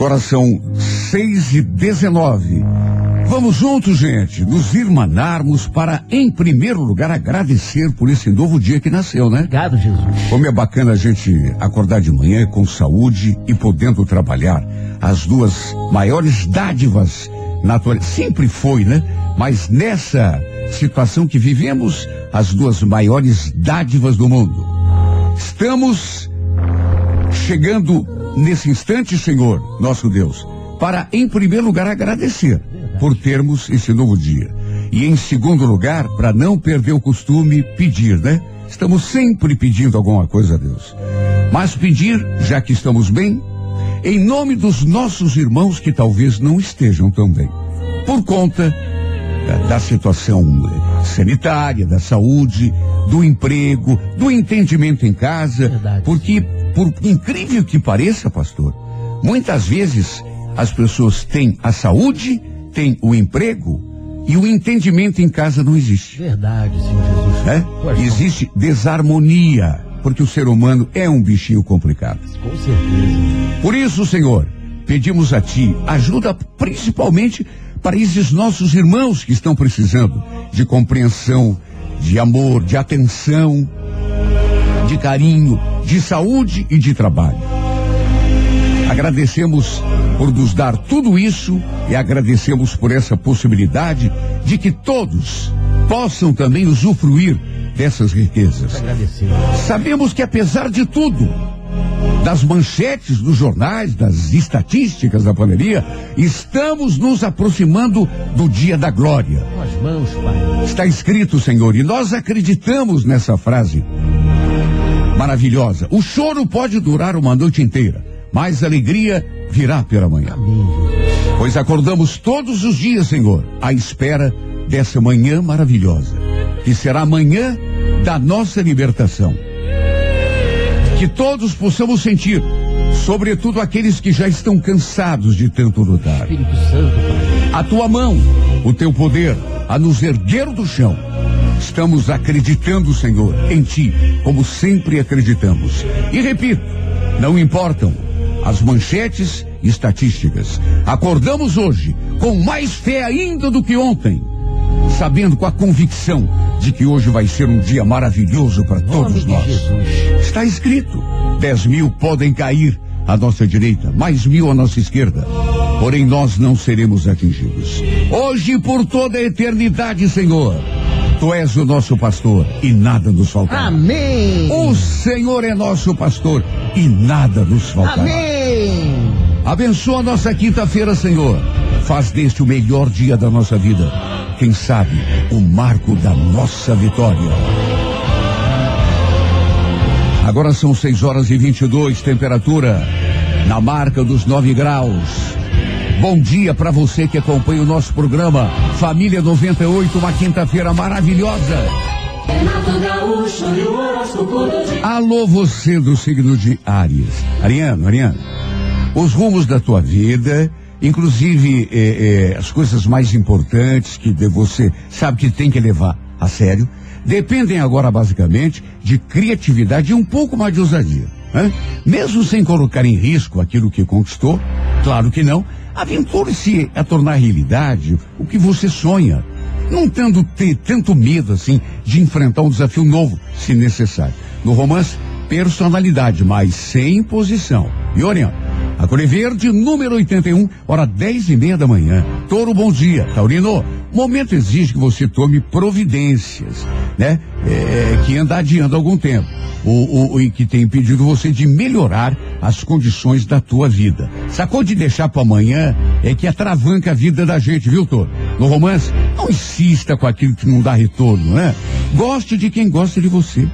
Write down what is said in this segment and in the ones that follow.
Agora são seis e dezenove. Vamos juntos, gente, nos irmanarmos para, em primeiro lugar, agradecer por esse novo dia que nasceu, né? Obrigado, Jesus. Como é bacana a gente acordar de manhã com saúde e podendo trabalhar. As duas maiores dádivas naturais. Sempre foi, né? Mas nessa situação que vivemos, as duas maiores dádivas do mundo. Estamos chegando nesse instante, Senhor, nosso Deus, para, em primeiro lugar, agradecer por termos esse novo dia. E em segundo lugar, para não perder o costume, pedir, né? Estamos sempre pedindo alguma coisa a Deus. Mas pedir, já que estamos bem, em nome dos nossos irmãos que talvez não estejam tão bem. Por conta da, da situação sanitária, da saúde, do emprego, do entendimento em casa. Verdade. Porque, por incrível que pareça, pastor, muitas vezes as pessoas têm a saúde, têm o emprego e o entendimento em casa não existe. Verdade, Senhor Jesus. Pois, Existe desarmonia, porque o ser humano é um bichinho complicado. Com certeza. Por isso, Senhor, pedimos a Ti ajuda principalmente para esses nossos irmãos que estão precisando de compreensão, de amor, de atenção, de carinho, de saúde e de trabalho. Agradecemos por nos dar tudo isso e agradecemos por essa possibilidade de que todos possam também usufruir dessas riquezas. Sabemos que apesar de tudo, das manchetes dos jornais, das estatísticas da pandemia, estamos nos aproximando do dia da glória. Mãos. Está escrito, Senhor, e nós acreditamos nessa frase maravilhosa. O choro pode durar uma noite inteira, mas a alegria virá pela manhã. Pois acordamos todos os dias, Senhor, à espera dessa manhã maravilhosa, que será a manhã da nossa libertação. Que todos possamos sentir, sobretudo aqueles que já estão cansados de tanto lutar, Espírito Santo, Pai. a tua mão, o teu poder, a nos erguer do chão. Estamos acreditando, Senhor, em ti, como sempre acreditamos. E repito, não importam as manchetes e estatísticas. Acordamos hoje com mais fé ainda do que ontem, sabendo com a convicção de que hoje vai ser um dia maravilhoso para todos nós. Está escrito: dez mil podem cair à nossa direita, mais mil à nossa esquerda. Porém, nós não seremos atingidos. Hoje e por toda a eternidade, Senhor, Tu és o nosso pastor e nada nos faltará. Amém. O Senhor é nosso pastor e nada nos faltará. Amém. Abençoa a nossa quinta-feira, Senhor. Faz deste o melhor dia da nossa vida. Quem sabe, o marco da nossa vitória. Agora são 6 horas e 22, temperatura na marca dos 9 graus. Bom dia para você que acompanha o nosso programa Família 98, uma quinta-feira maravilhosa. Gaúcho. Alô, você do signo de Áries. Ariano, Ariano, os rumos da tua vida, inclusive eh, eh, as coisas mais importantes que você sabe que tem que levar a sério, dependem agora basicamente de criatividade e um pouco mais de ousadia. né? Mesmo sem colocar em risco aquilo que conquistou, claro que não, aventure-se a tornar realidade o que você sonha não tendo ter tanto medo assim de enfrentar um desafio novo, se necessário. No romance, personalidade, mas sem imposição. E Orião, a Verde, número 81, hora 10 e meia da manhã. Toro, bom dia. Taurino, momento exige que você tome providências, né? É, que anda adiando algum tempo. O, que tem impedido você de melhorar as condições da tua vida. Sacou de deixar para amanhã é que atravanca a vida da gente, viu, Toro? No romance, não insista com aquilo que não dá retorno, né? Goste de quem gosta de você.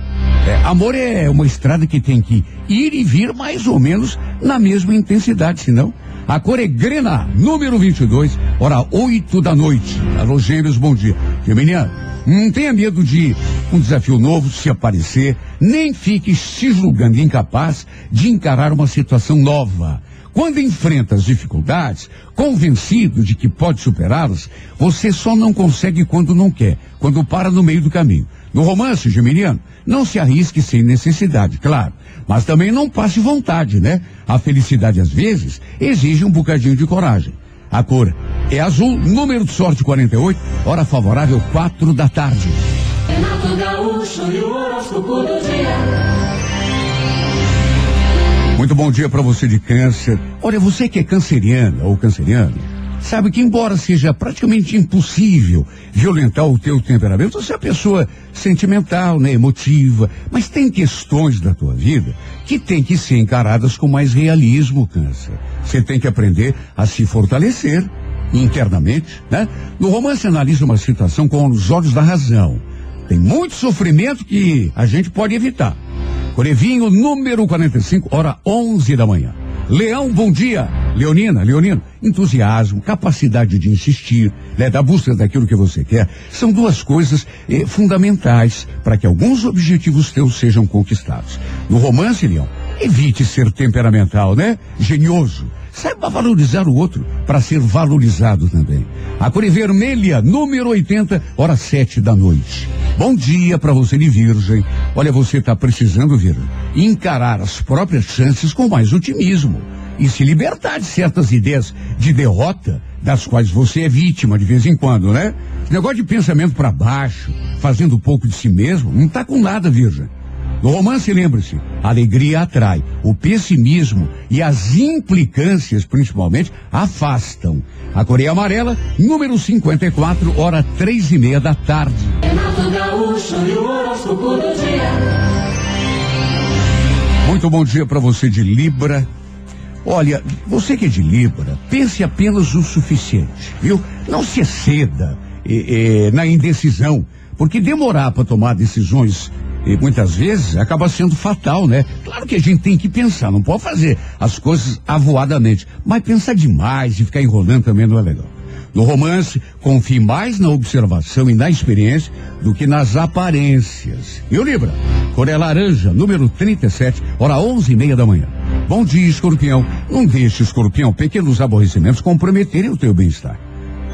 É, amor é uma estrada que tem que ir e vir mais ou menos na mesma intensidade, senão. A cor é grena, número 22, hora 8 da noite. Alô, gêmeos, bom dia. Geminiano, não tenha medo de um desafio novo se aparecer, nem fique se julgando incapaz de encarar uma situação nova. Quando enfrenta as dificuldades, convencido de que pode superá-las, você só não consegue quando não quer, quando para no meio do caminho. No romance, Geminiano, não se arrisque sem necessidade, claro. Mas também não passe vontade, né? A felicidade, às vezes, exige um bocadinho de coragem. A cor é azul, número de sorte 48, hora favorável 4 da tarde. Renato Gaúcho e o horóscopo do dia. Muito bom dia para você de câncer. Olha, você que é canceriana ou canceriano, sabe que embora seja praticamente impossível violentar o teu temperamento, você é uma pessoa sentimental, né, emotiva, mas tem questões da tua vida que tem que ser encaradas com mais realismo, câncer. Você tem que aprender a se fortalecer internamente, né? No romance analisa uma situação com os olhos da razão. Tem muito sofrimento que a gente pode evitar. Corevinho, número 45, hora 11 da manhã. Leão, bom dia. Leonina, Leonino, entusiasmo, capacidade de insistir, né, da busca daquilo que você quer, são duas coisas eh, fundamentais para que alguns objetivos teus sejam conquistados. No romance, Leão, evite ser temperamental, né? Genioso. Saiba valorizar o outro para ser valorizado também. A cor vermelha, número 80, hora 7 da noite. Bom dia para você de Virgem. Olha, você está precisando, Virgem, encarar as próprias chances com mais otimismo e se libertar de certas ideias de derrota das quais você é vítima de vez em quando, né? Esse negócio de pensamento para baixo, fazendo pouco de si mesmo, não tá com nada, Virgem. No romance, lembre-se, a alegria atrai, o pessimismo e as implicâncias, principalmente, afastam. A Coreia Amarela, número 54, hora três e meia da tarde. Renato Gaúcho e o horóscopo do dia. Muito bom dia para você de Libra. Olha, você que é de Libra, pense apenas o suficiente, viu? Não se exceda eh, eh, na indecisão, porque demorar para tomar decisões e muitas vezes acaba sendo fatal, né? Claro que a gente tem que pensar, não pode fazer as coisas avoadamente, mas pensar demais e ficar enrolando também não é legal. No romance, confie mais na observação e na experiência do que nas aparências. E o Libra? Cor é laranja, número 37, hora onze e meia da manhã. Bom dia, escorpião. Não deixe, escorpião, pequenos aborrecimentos comprometerem o teu bem-estar.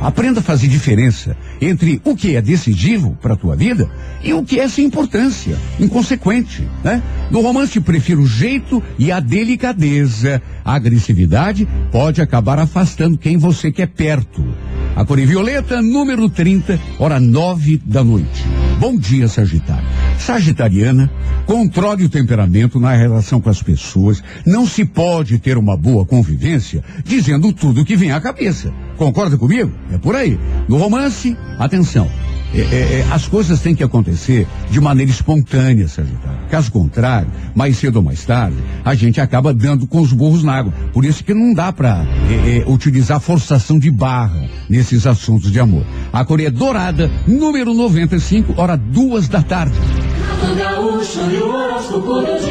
Aprenda a fazer diferença entre o que é decisivo para a tua vida e o que é sem importância, inconsequente, né? No romance prefiro o jeito e a delicadeza. A agressividade pode acabar afastando quem você quer perto. A cor violeta, número 30, hora nove da noite. Bom dia, Sagitário. Sagitariana, controle o temperamento na relação com as pessoas. Não se pode ter uma boa convivência dizendo tudo que vem à cabeça. Concorda comigo? É por aí. No romance, atenção. É, é, é, as coisas têm que acontecer de maneira espontânea, Sagitário. Caso contrário, mais cedo ou mais tarde, a gente acaba dando com os burros na água. Por isso que não dá para utilizar forçação de barra nesses assuntos de amor. A Coreia Dourada, número 95, hora duas da tarde.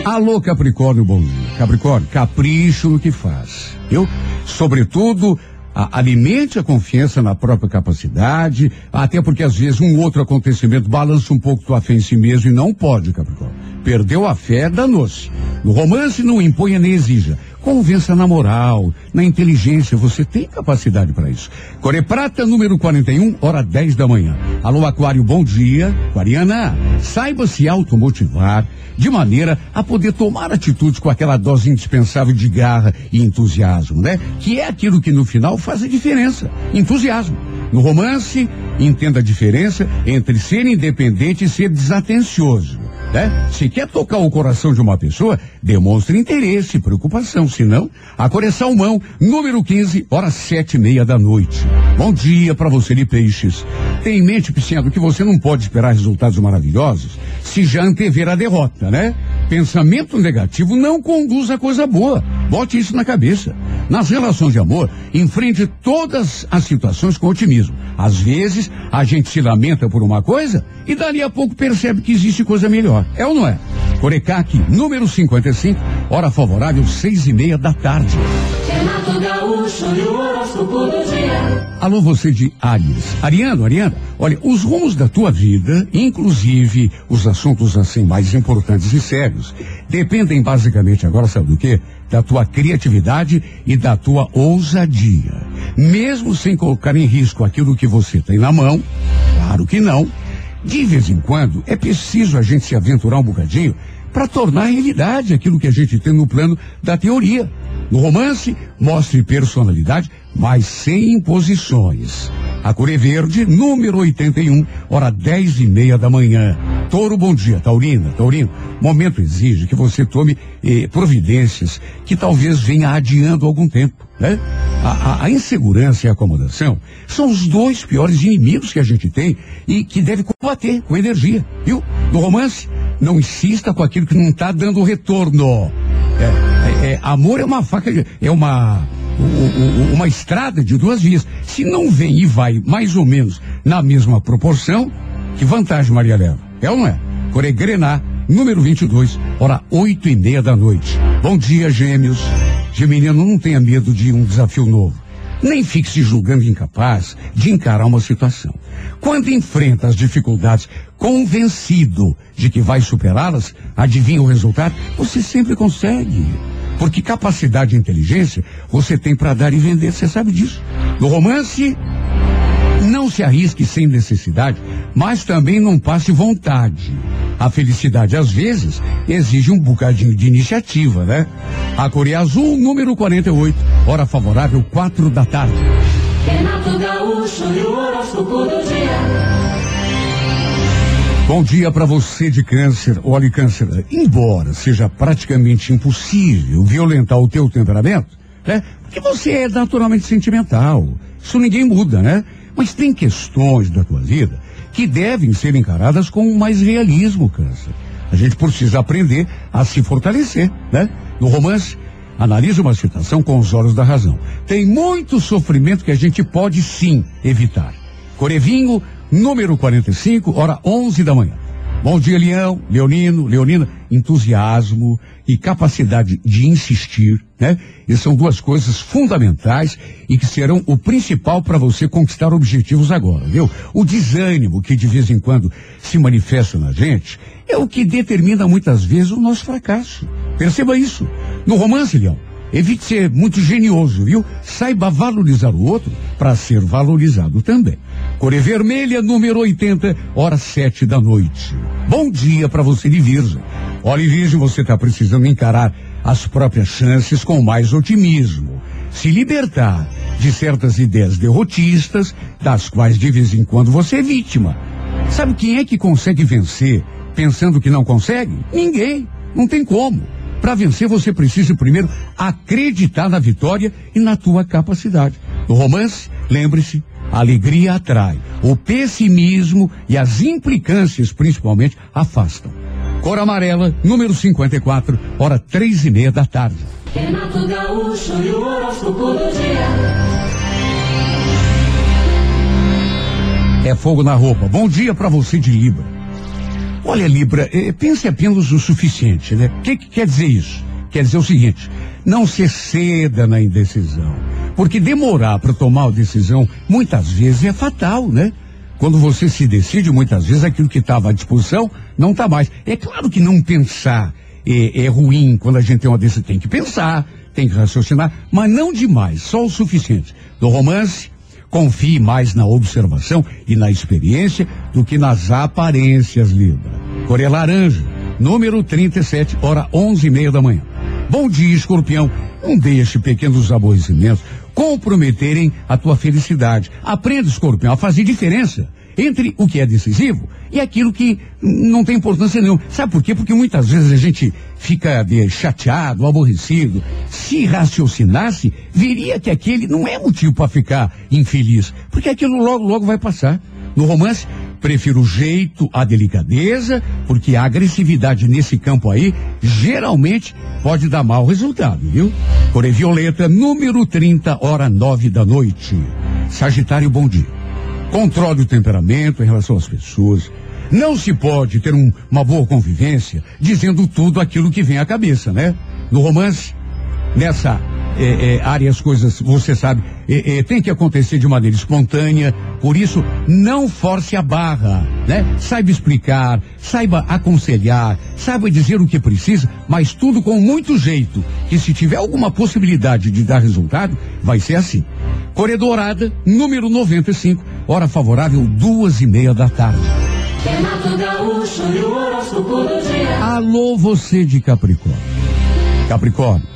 Alô, Capricórnio, bom dia. Capricórnio, capricho no que faz. Eu, sobretudo, alimente a confiança na própria capacidade, até porque às vezes um outro acontecimento balança um pouco tua fé em si mesmo e não pode, Capricórnio. Perdeu a fé, danou-se. No romance, não imponha nem exija. Convença na moral, na inteligência, você tem capacidade para isso. Core Prata, número 41, hora 10 da manhã. Alô, Aquário, bom dia. Aquariana, saiba se automotivar de maneira a poder tomar atitudes com aquela dose indispensável de garra e entusiasmo, né? Que é aquilo que no final faz a diferença. Entusiasmo. No romance, entenda a diferença entre ser independente e ser desatencioso. Né? Se quer tocar o coração de uma pessoa, demonstre interesse preocupação. Senão, a cor é salmão, número 15, hora sete e meia da noite. Bom dia para você de peixes. Tenha em mente, Pisciano, que você não pode esperar resultados maravilhosos se já antever a derrota, né? Pensamento negativo não conduz a coisa boa. Bote isso na cabeça. Nas relações de amor, enfrente todas as situações com otimismo. Às vezes, a gente se lamenta por uma coisa e dali a pouco percebe que existe coisa melhor. É ou não é? Corecaque, número 55, hora favorável, seis e meia da tarde. Renato Gaúcho e o horóscopo do dia. Alô, você de Aries. Ariano, Ariana, olha, os rumos da tua vida, inclusive os assuntos assim mais importantes e sérios, dependem basicamente agora, sabe do quê? Da tua criatividade e da tua ousadia. Mesmo sem colocar em risco aquilo que você tem na mão, claro que não, de vez em quando é preciso a gente se aventurar um bocadinho para tornar realidade aquilo que a gente tem no plano da teoria. No romance, mostre personalidade, mas sem imposições. A cor é verde, número 81, hora dez e meia da manhã. Touro, bom dia. Taurina, Taurino, momento exige que você tome eh, providências que talvez venha adiando algum tempo, né? A, a, a, insegurança e a acomodação são os dois piores inimigos que a gente tem e que deve combater com energia, viu? No romance, não insista com aquilo que não está dando retorno. É, é, é, amor é uma faca, é uma uma estrada de duas vias. Se não vem e vai mais ou menos na mesma proporção, que vantagem Maria leva? É ou não é? Coregrená, número 22, hora oito e meia da noite. Bom dia, gêmeos. Geminiano, não tenha medo de um desafio novo. Nem fique se julgando incapaz de encarar uma situação. Quando enfrenta as dificuldades convencido de que vai superá-las, adivinha o resultado? Você sempre consegue. Porque capacidade e inteligência você tem para dar e vender, você sabe disso. No romance, se arrisque sem necessidade, mas também não passe vontade. A felicidade, às vezes, exige um bocadinho de iniciativa, né? A Coreia Azul, número 48, hora favorável, quatro da tarde. Renato Gaúcho e o horóscopo do dia. Bom dia para você de câncer. Olha, câncer, embora seja praticamente impossível violentar o teu temperamento, né? Porque você é naturalmente sentimental. Isso ninguém muda, né? Mas tem questões da tua vida que devem ser encaradas com mais realismo, câncer. A gente precisa aprender a se fortalecer, né? No romance, analise uma situação com os olhos da razão. Tem muito sofrimento que a gente pode sim evitar. Corevinho, número 45, hora 11 da manhã. Bom dia, Leão, Leonino, Leonina. Entusiasmo e capacidade de insistir, né? E são duas coisas fundamentais e que serão o principal para você conquistar objetivos agora, viu? O desânimo que de vez em quando se manifesta na gente é o que determina muitas vezes o nosso fracasso. Perceba isso. No romance, Leão, evite ser muito genioso, viu? Saiba valorizar o outro para ser valorizado também. Core Vermelha, número 80, hora sete da noite. Bom dia para você de Virgem. Olha, Virgem, você está precisando encarar as próprias chances com mais otimismo. Se libertar de certas ideias derrotistas, das quais de vez em quando você é vítima. Sabe quem é que consegue vencer pensando que não consegue? Ninguém. Não tem como. Para vencer, você precisa primeiro acreditar na vitória e na tua capacidade. No romance, lembre-se, a alegria atrai. O pessimismo e as implicâncias, principalmente, afastam. Cor amarela, número 54, hora três e meia da tarde. Renato Gaúcho e o horóscopo do dia. É fogo na roupa. Bom dia para você de Libra. Olha, Libra, eh, pense apenas o suficiente, né? O que, que quer dizer isso? Quer dizer o seguinte: não se ceda na indecisão. Porque demorar para tomar a decisão muitas vezes é fatal, né? Quando você se decide, muitas vezes aquilo que estava à disposição não está mais. É claro que não pensar é, é, ruim quando a gente tem uma decisão. Tem que pensar, tem que raciocinar, mas não demais, só o suficiente. No romance, confie mais na observação e na experiência do que nas aparências, Libra. Coreia Laranja, número 37, hora onze e meia da manhã. Bom dia, escorpião. Não deixe pequenos aborrecimentos comprometerem a tua felicidade. Aprenda, escorpião, a fazer diferença entre o que é decisivo e aquilo que não tem importância nenhuma. Sabe por quê? Porque muitas vezes a gente fica de, chateado, aborrecido. Se raciocinasse, veria que aquele não é motivo para ficar infeliz, porque aquilo logo, logo vai passar. No romance, prefiro o jeito, a delicadeza, porque a agressividade nesse campo aí geralmente pode dar mau resultado, viu? Coré Violeta, número 30, hora nove da noite. Sagitário, bom dia. Controle o temperamento em relação às pessoas. Não se pode ter um, uma boa convivência dizendo tudo aquilo que vem à cabeça, né? No romance, nessa é, é, área as coisas, você sabe, é, é, tem que acontecer de maneira espontânea, por isso não force a barra, né? Saiba explicar, saiba aconselhar, saiba dizer o que precisa, mas tudo com muito jeito, que se tiver alguma possibilidade de dar resultado, vai ser assim. Corredorada, número 95, hora favorável, duas e meia da tarde. Renato Gaúcho e o horóscopo do dia. Alô, você de Capricórnio. Capricórnio,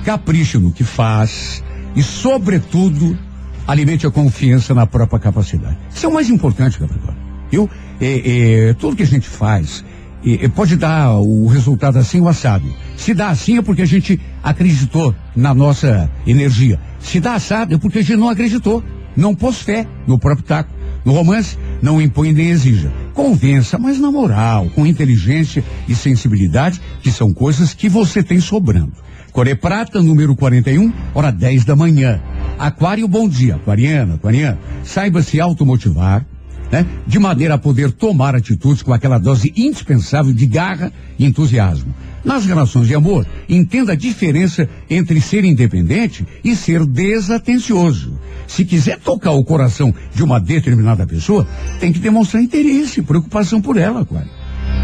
capriche no que faz e, sobretudo, alimente a confiança na própria capacidade. Isso é o mais importante, Capricórnio. Eu, é, é, tudo que a gente faz é, pode dar o resultado assim ou assado. Se dá assim é porque a gente acreditou na nossa energia. Se dá assado é porque a gente não acreditou, não pôs fé no próprio taco. No romance, não impõe nem exija. Convença, mas na moral, com inteligência e sensibilidade, que são coisas que você tem sobrando. Coré Prata, número 41, hora 10 da manhã. Aquário, bom dia. Aquariana, aquariana. Saiba se automotivar, né? De maneira a poder tomar atitudes com aquela dose indispensável de garra e entusiasmo. Nas relações de amor, entenda a diferença entre ser independente e ser desatencioso. Se quiser tocar o coração de uma determinada pessoa, tem que demonstrar interesse preocupação por ela, Aquário.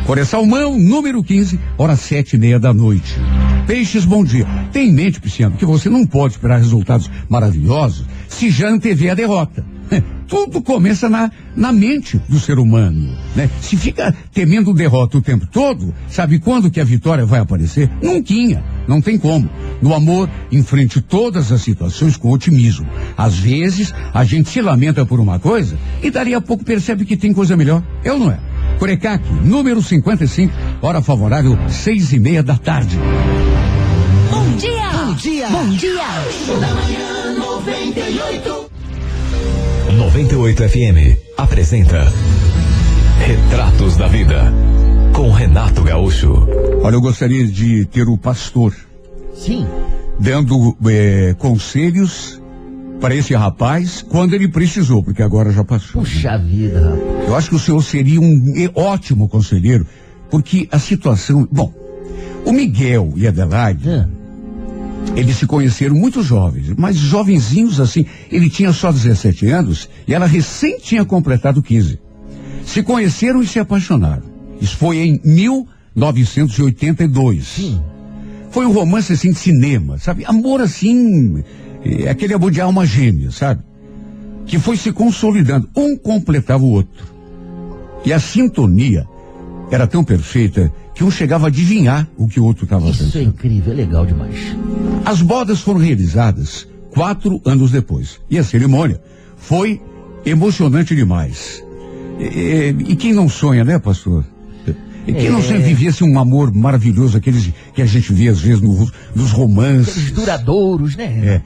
Coré Salmão, número 15, hora sete e meia da noite. Peixes, bom dia. Tem em mente, Pisciano, que você não pode esperar resultados maravilhosos se já antevê a derrota. Tudo começa na, na mente do ser humano, né? Se fica temendo derrota o tempo todo, sabe quando que a vitória vai aparecer? Nunca, não tem como. No amor, enfrente todas as situações com otimismo. Às vezes, a gente se lamenta por uma coisa e dali a pouco percebe que tem coisa melhor. É ou não é? Corecac, número 55, hora favorável, seis e meia da tarde. Bom dia! Bom dia! Bom dia! Da manhã 98. 98 FM apresenta Retratos da Vida com Renato Gaúcho. Olha, eu gostaria de ter o pastor Sim. dando eh, conselhos para esse rapaz quando ele precisou, porque agora já passou. Puxa vida, rapaz. Eu acho que o senhor seria um ótimo conselheiro, porque a situação. Bom, o Miguel e a Adelaide, eles se conheceram muito jovens, mas jovenzinhos assim. Ele tinha só 17 anos e ela recém tinha completado 15. Se conheceram e se apaixonaram. Isso foi em 1982. Sim. Foi um romance assim de cinema, sabe? Amor assim, é aquele amor de alma gêmea, sabe? Que foi se consolidando. Um completava o outro. E a sintonia era tão perfeita que um chegava a adivinhar o que o outro estava Isso é incrível, é legal demais. As bodas foram realizadas quatro anos depois. E a cerimônia foi emocionante demais. E, e- e quem não sonha, né, pastor? E quem não É. sonha vivesse um amor maravilhoso, aqueles que a gente vê às vezes no- nos romances. Aqueles duradouros, né?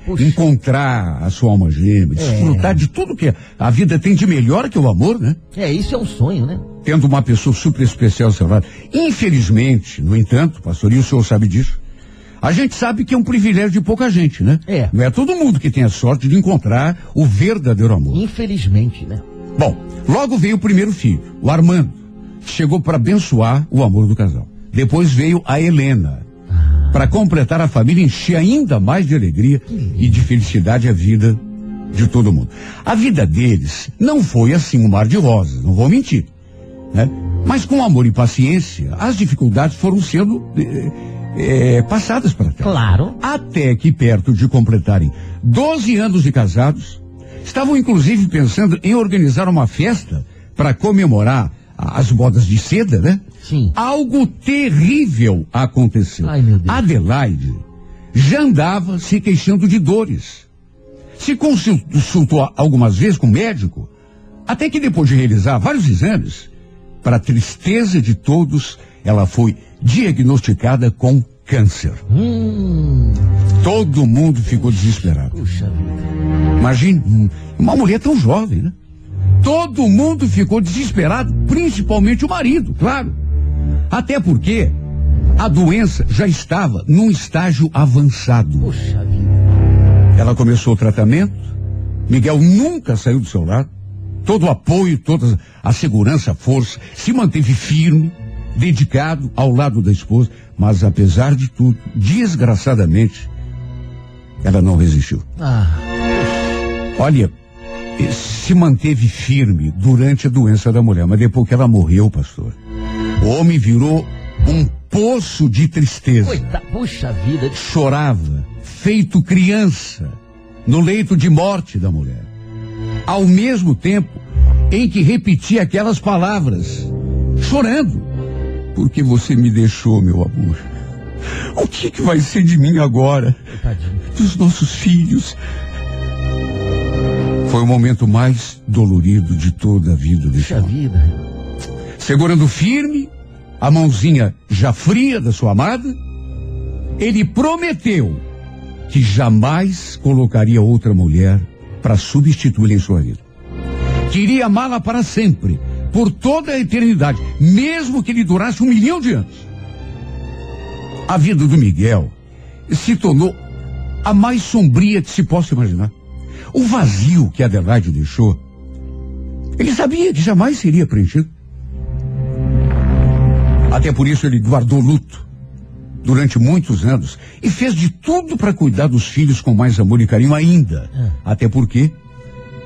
É, encontrar a sua alma gêmea, desfrutar de tudo que a vida tem de melhor que o amor, né? É, isso é um sonho, né? Tendo uma pessoa super especial seu lado. Infelizmente, no entanto, pastor, e o senhor sabe disso, a gente sabe que é um privilégio de pouca gente, né? É. Não é todo mundo que tem a sorte de encontrar o verdadeiro amor. Infelizmente, né? Bom, logo veio o primeiro filho, o Armando, que chegou para abençoar o amor do casal. Depois veio a Helena, para completar a família encher ainda mais de alegria e de felicidade a vida de todo mundo. A vida deles não foi assim um mar de rosas, não vou mentir. Né? Mas com amor e paciência, as dificuldades foram sendo eh, eh, passadas para trás. Claro. Até que perto de completarem 12 anos de casados, estavam inclusive pensando em organizar uma festa para comemorar as bodas de seda, né? Sim. Algo terrível aconteceu. Ai, meu Deus. Adelaide já andava se queixando de dores. Se consultou algumas vezes com o médico, até que depois de realizar vários exames, para a tristeza de todos, ela foi diagnosticada com câncer. Hum, Todo mundo ficou desesperado. puxa vida. Imagine, hum, uma mulher tão jovem, né? Todo mundo ficou desesperado, principalmente o marido, claro. Até porque a doença já estava num estágio avançado. Puxa vida. Ela começou o tratamento, Miguel nunca saiu do seu lado, todo o apoio, toda a segurança, a força, se manteve firme, dedicado ao lado da esposa, mas apesar de tudo, desgraçadamente, ela não resistiu. Ah, Olha, se manteve firme durante a doença da mulher, mas depois que ela morreu, pastor, o homem virou um poço de tristeza. coitado. Puxa vida. Chorava, feito criança, no leito de morte da mulher. Ao mesmo tempo em que repetia aquelas palavras chorando. Porque você me deixou, meu amor. O que, que vai ser de mim agora? Dos nossos filhos. Foi o momento mais dolorido de toda a vida desse Puxa vida. Segurando firme, a mãozinha já fria da sua amada, ele prometeu que jamais colocaria outra mulher para substituir em sua vida. Queria amá-la para sempre, por toda a eternidade, mesmo que ele durasse um milhão de anos. A vida do Miguel se tornou a mais sombria que se possa imaginar. O vazio que Adelaide deixou, ele sabia que jamais seria preenchido. Até por isso ele guardou luto durante muitos anos e fez de tudo para cuidar dos filhos com mais amor e carinho ainda. Até porque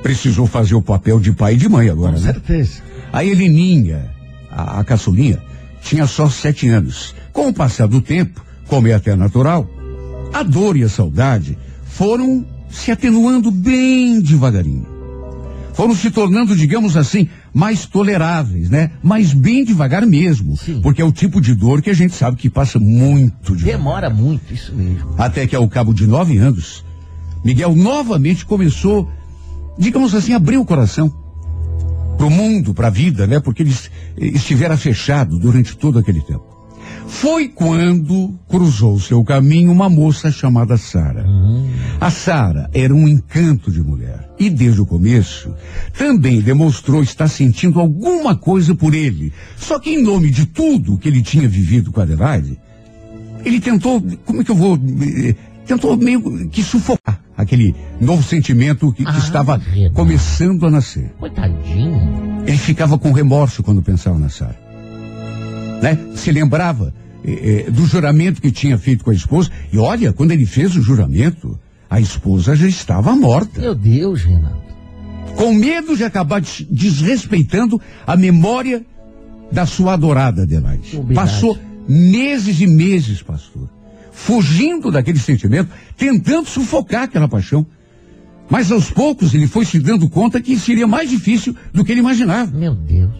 precisou fazer o papel de pai e de mãe agora, Com né? certeza. A Heleninha, a, a caçulinha, tinha só sete anos. Com o passar do tempo, como é até natural, a dor e a saudade foram se atenuando bem devagarinho. Foram se tornando, digamos assim, mais toleráveis, né? Mas bem devagar mesmo. Sim. Porque é o tipo de dor que a gente sabe que passa muito devagar. Demora muito, isso mesmo. Até que ao cabo de nove anos, Miguel novamente começou, digamos assim, a abrir o coração para o mundo, para a vida, né? Porque ele es- estivera fechado durante todo aquele tempo. Foi quando cruzou seu caminho uma moça chamada Sara. A Sara era um encanto de mulher e desde o começo também demonstrou estar sentindo alguma coisa por ele. Só que em nome de tudo que ele tinha vivido com a Adelaide, ele tentou, como é que eu vou, eh, tentou meio que sufocar aquele novo sentimento que, que Ah, estava começando a nascer. Coitadinho. Ele ficava com remorso quando pensava na Sara. Né? Se lembrava eh, eh, do juramento que tinha feito com a esposa. E olha, quando ele fez o juramento, a esposa já estava morta. Meu Deus, Renato. Com medo de acabar des- desrespeitando a memória da sua adorada Adelaide. Passou meses e meses, pastor, fugindo daquele sentimento, tentando sufocar aquela paixão. Mas aos poucos ele foi se dando conta que seria mais difícil do que ele imaginava. Meu Deus.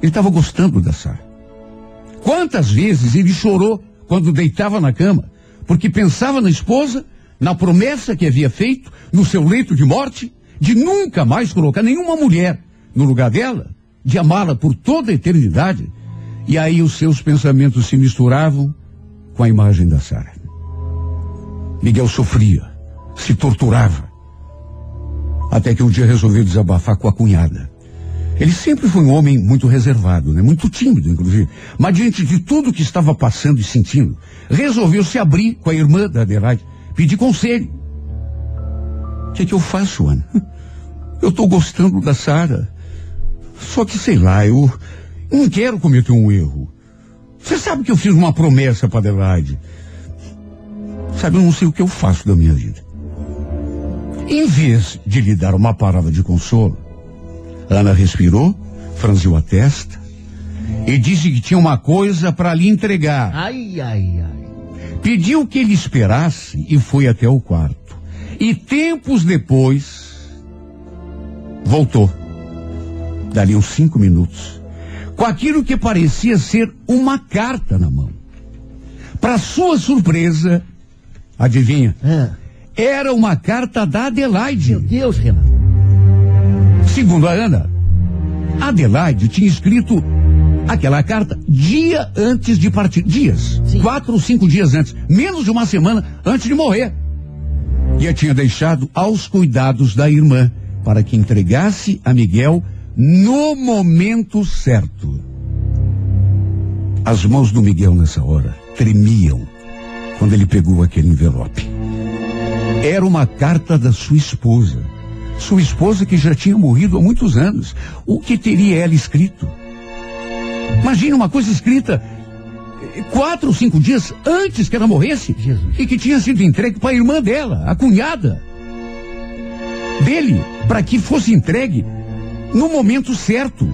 Ele estava gostando da Sara. Quantas vezes ele chorou quando deitava na cama, porque pensava na esposa, na promessa que havia feito, no seu leito de morte, de nunca mais colocar nenhuma mulher no lugar dela, de amá-la por toda a eternidade. E aí os seus pensamentos se misturavam com a imagem da Sara. Miguel sofria, se torturava, até que um dia resolveu desabafar com a cunhada. Ele sempre foi um homem muito reservado, né? Muito tímido, inclusive. Mas diante de tudo que estava passando e sentindo, resolveu se abrir com a irmã da Adelaide, pedir conselho. O que, é que eu faço, Ana? Eu estou gostando da Sara. Só que, sei lá, eu não quero cometer um erro. Você sabe que eu fiz uma promessa para Adelaide. Sabe, eu não sei o que eu faço da minha vida. Em vez de lhe dar uma palavra de consolo, Ana respirou, franziu a testa e disse que tinha uma coisa para lhe entregar. Ai, ai, ai. Pediu que ele esperasse e foi até o quarto. E tempos depois, voltou. Dali uns cinco minutos. Com aquilo que parecia ser uma carta na mão. Para sua surpresa, adivinha? Ah, Era uma carta da Adelaide. meu Deus, Renato. Segundo a Ana, Adelaide tinha escrito aquela carta dia antes de partir. Dias. Sim. Quatro ou cinco dias antes. Menos de uma semana antes de morrer. E a tinha deixado aos cuidados da irmã para que entregasse a Miguel no momento certo. As mãos do Miguel nessa hora tremiam quando ele pegou aquele envelope. Era uma carta da sua esposa. Sua esposa que já tinha morrido há muitos anos. O que teria ela escrito? Imagina uma coisa escrita eh, quatro ou cinco dias antes que ela morresse. Jesus. E que tinha sido entregue para a irmã dela, a cunhada dele, para que fosse entregue no momento certo.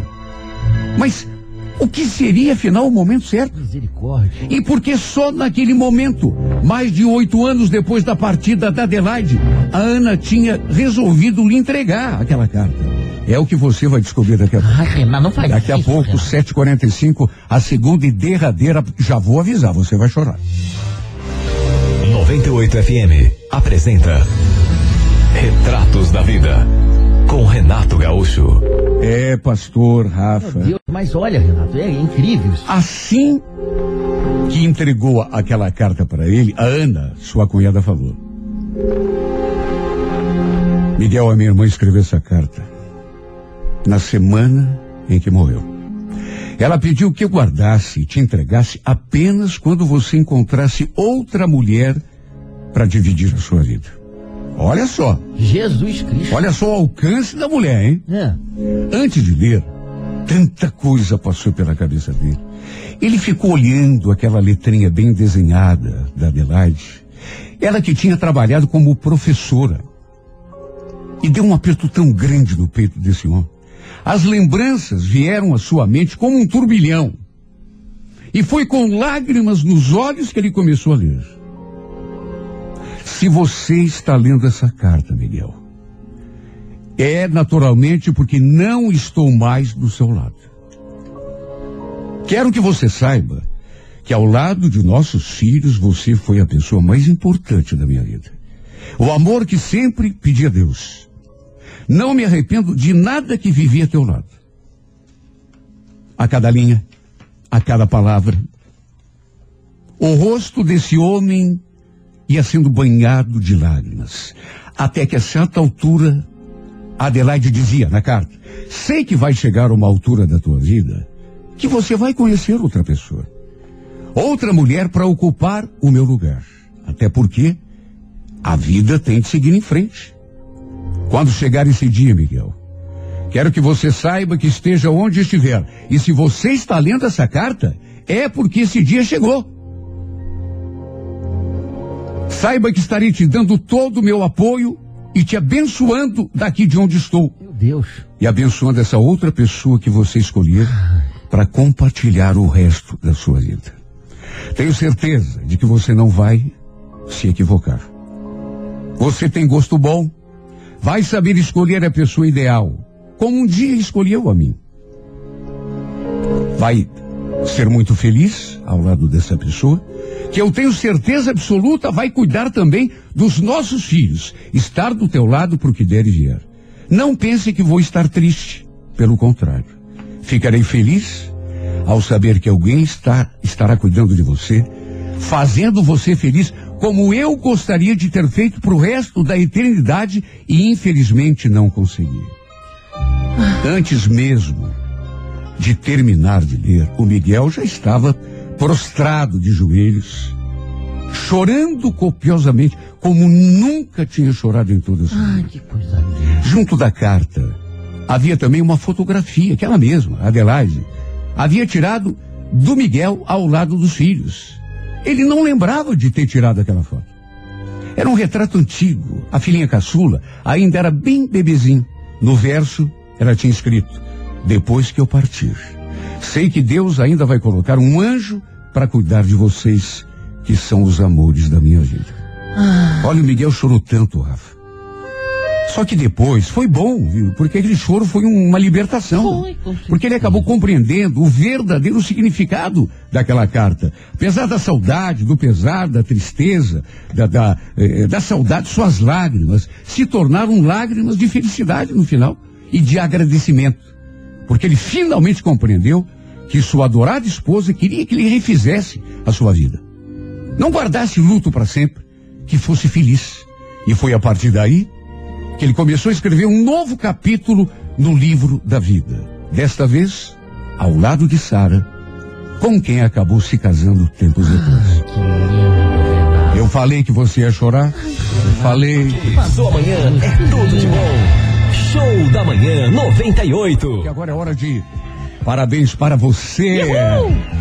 Mas o que seria afinal o momento certo? Misericórdia. E porque só naquele momento, mais de oito anos depois da partida da Adelaide, a Ana tinha resolvido lhe entregar aquela carta. É o que você vai descobrir daqui a pouco. Ai, Renato, não faz Daqui a isso, pouco, Renato. 7h45, a segunda e derradeira, já vou avisar, você vai chorar. 98 FM apresenta Retratos da Vida com Renato Gaúcho. É, pastor Rafa. Meu Deus, mas olha, Renato, é incrível isso. Assim que entregou aquela carta para ele, a Ana, sua cunhada, falou: Miguel, a minha irmã escreveu essa carta na semana em que morreu. Ela pediu que eu guardasse e te entregasse apenas quando você encontrasse outra mulher para dividir a sua vida. Olha só, Jesus Cristo. olha só o alcance da mulher, hein? É. Antes de ler, tanta coisa passou pela cabeça dele. Ele ficou olhando aquela letrinha bem desenhada da Adelaide. Ela que tinha trabalhado como professora. E deu um aperto tão grande no peito desse homem. As lembranças vieram à sua mente como um turbilhão. E foi com lágrimas nos olhos que ele começou a ler. Se você está lendo essa carta, Miguel, é naturalmente porque não estou mais do seu lado. Quero que você saiba que ao lado de nossos filhos você foi a pessoa mais importante da minha vida. O amor que sempre pedi a Deus. Não me arrependo de nada que vivi a teu lado. A cada linha, a cada palavra. O rosto desse homem ia sendo banhado de lágrimas. Até que a certa altura, Adelaide dizia na carta: Sei que vai chegar uma altura da tua vida que você vai conhecer outra pessoa. Outra mulher para ocupar o meu lugar. Até porque a vida tem de seguir em frente. Quando chegar esse dia, Miguel, quero que você saiba que esteja onde estiver. E se você está lendo essa carta, é porque esse dia chegou. Saiba que estarei te dando todo o meu apoio e te abençoando daqui de onde estou. Meu Deus. E abençoando essa outra pessoa que você escolher para compartilhar o resto da sua vida. Tenho certeza de que você não vai se equivocar. Você tem gosto bom, vai saber escolher a pessoa ideal, como um dia escolheu a mim. Vai ser muito feliz ao lado dessa pessoa, que eu tenho certeza absoluta vai cuidar também dos nossos filhos, estar do teu lado para o que der e vier. Não pense que vou estar triste, pelo contrário. Ficarei feliz ao saber que alguém está, estará cuidando de você, fazendo você feliz como eu gostaria de ter feito para o resto da eternidade e infelizmente não consegui. Antes mesmo de terminar de ler, o Miguel já estava prostrado de joelhos, chorando copiosamente, como nunca tinha chorado em toda a sua vida. que coisa linda. Junto da carta havia também uma fotografia que ela mesma, Adelaide, havia tirado do Miguel ao lado dos filhos. Ele não lembrava de ter tirado aquela foto. Era um retrato antigo. A filhinha caçula ainda era bem bebezinho. No verso, ela tinha escrito: Depois que eu partir, sei que Deus ainda vai colocar um anjo para cuidar de vocês, que são os amores da minha vida. Olha, o Miguel chorou tanto, Rafa. Só que depois foi bom, viu? Porque aquele choro foi uma libertação. Foi, porque ele acabou compreendendo o verdadeiro significado daquela carta. Apesar da saudade, do pesar, da tristeza, da, da, eh, da saudade, suas lágrimas se tornaram lágrimas de felicidade no final e de agradecimento. Porque ele finalmente compreendeu que sua adorada esposa queria que ele refizesse a sua vida. Não guardasse luto para sempre, que fosse feliz. E foi a partir daí que ele começou a escrever um novo capítulo no livro da vida. Desta vez, ao lado de Sara, com quem acabou se casando tempos depois. Que lindo, Renato. Eu falei que você ia chorar? Falei. Sua manhã é tudo de bom. Show da manhã 98. Que agora é hora de Parabéns para você.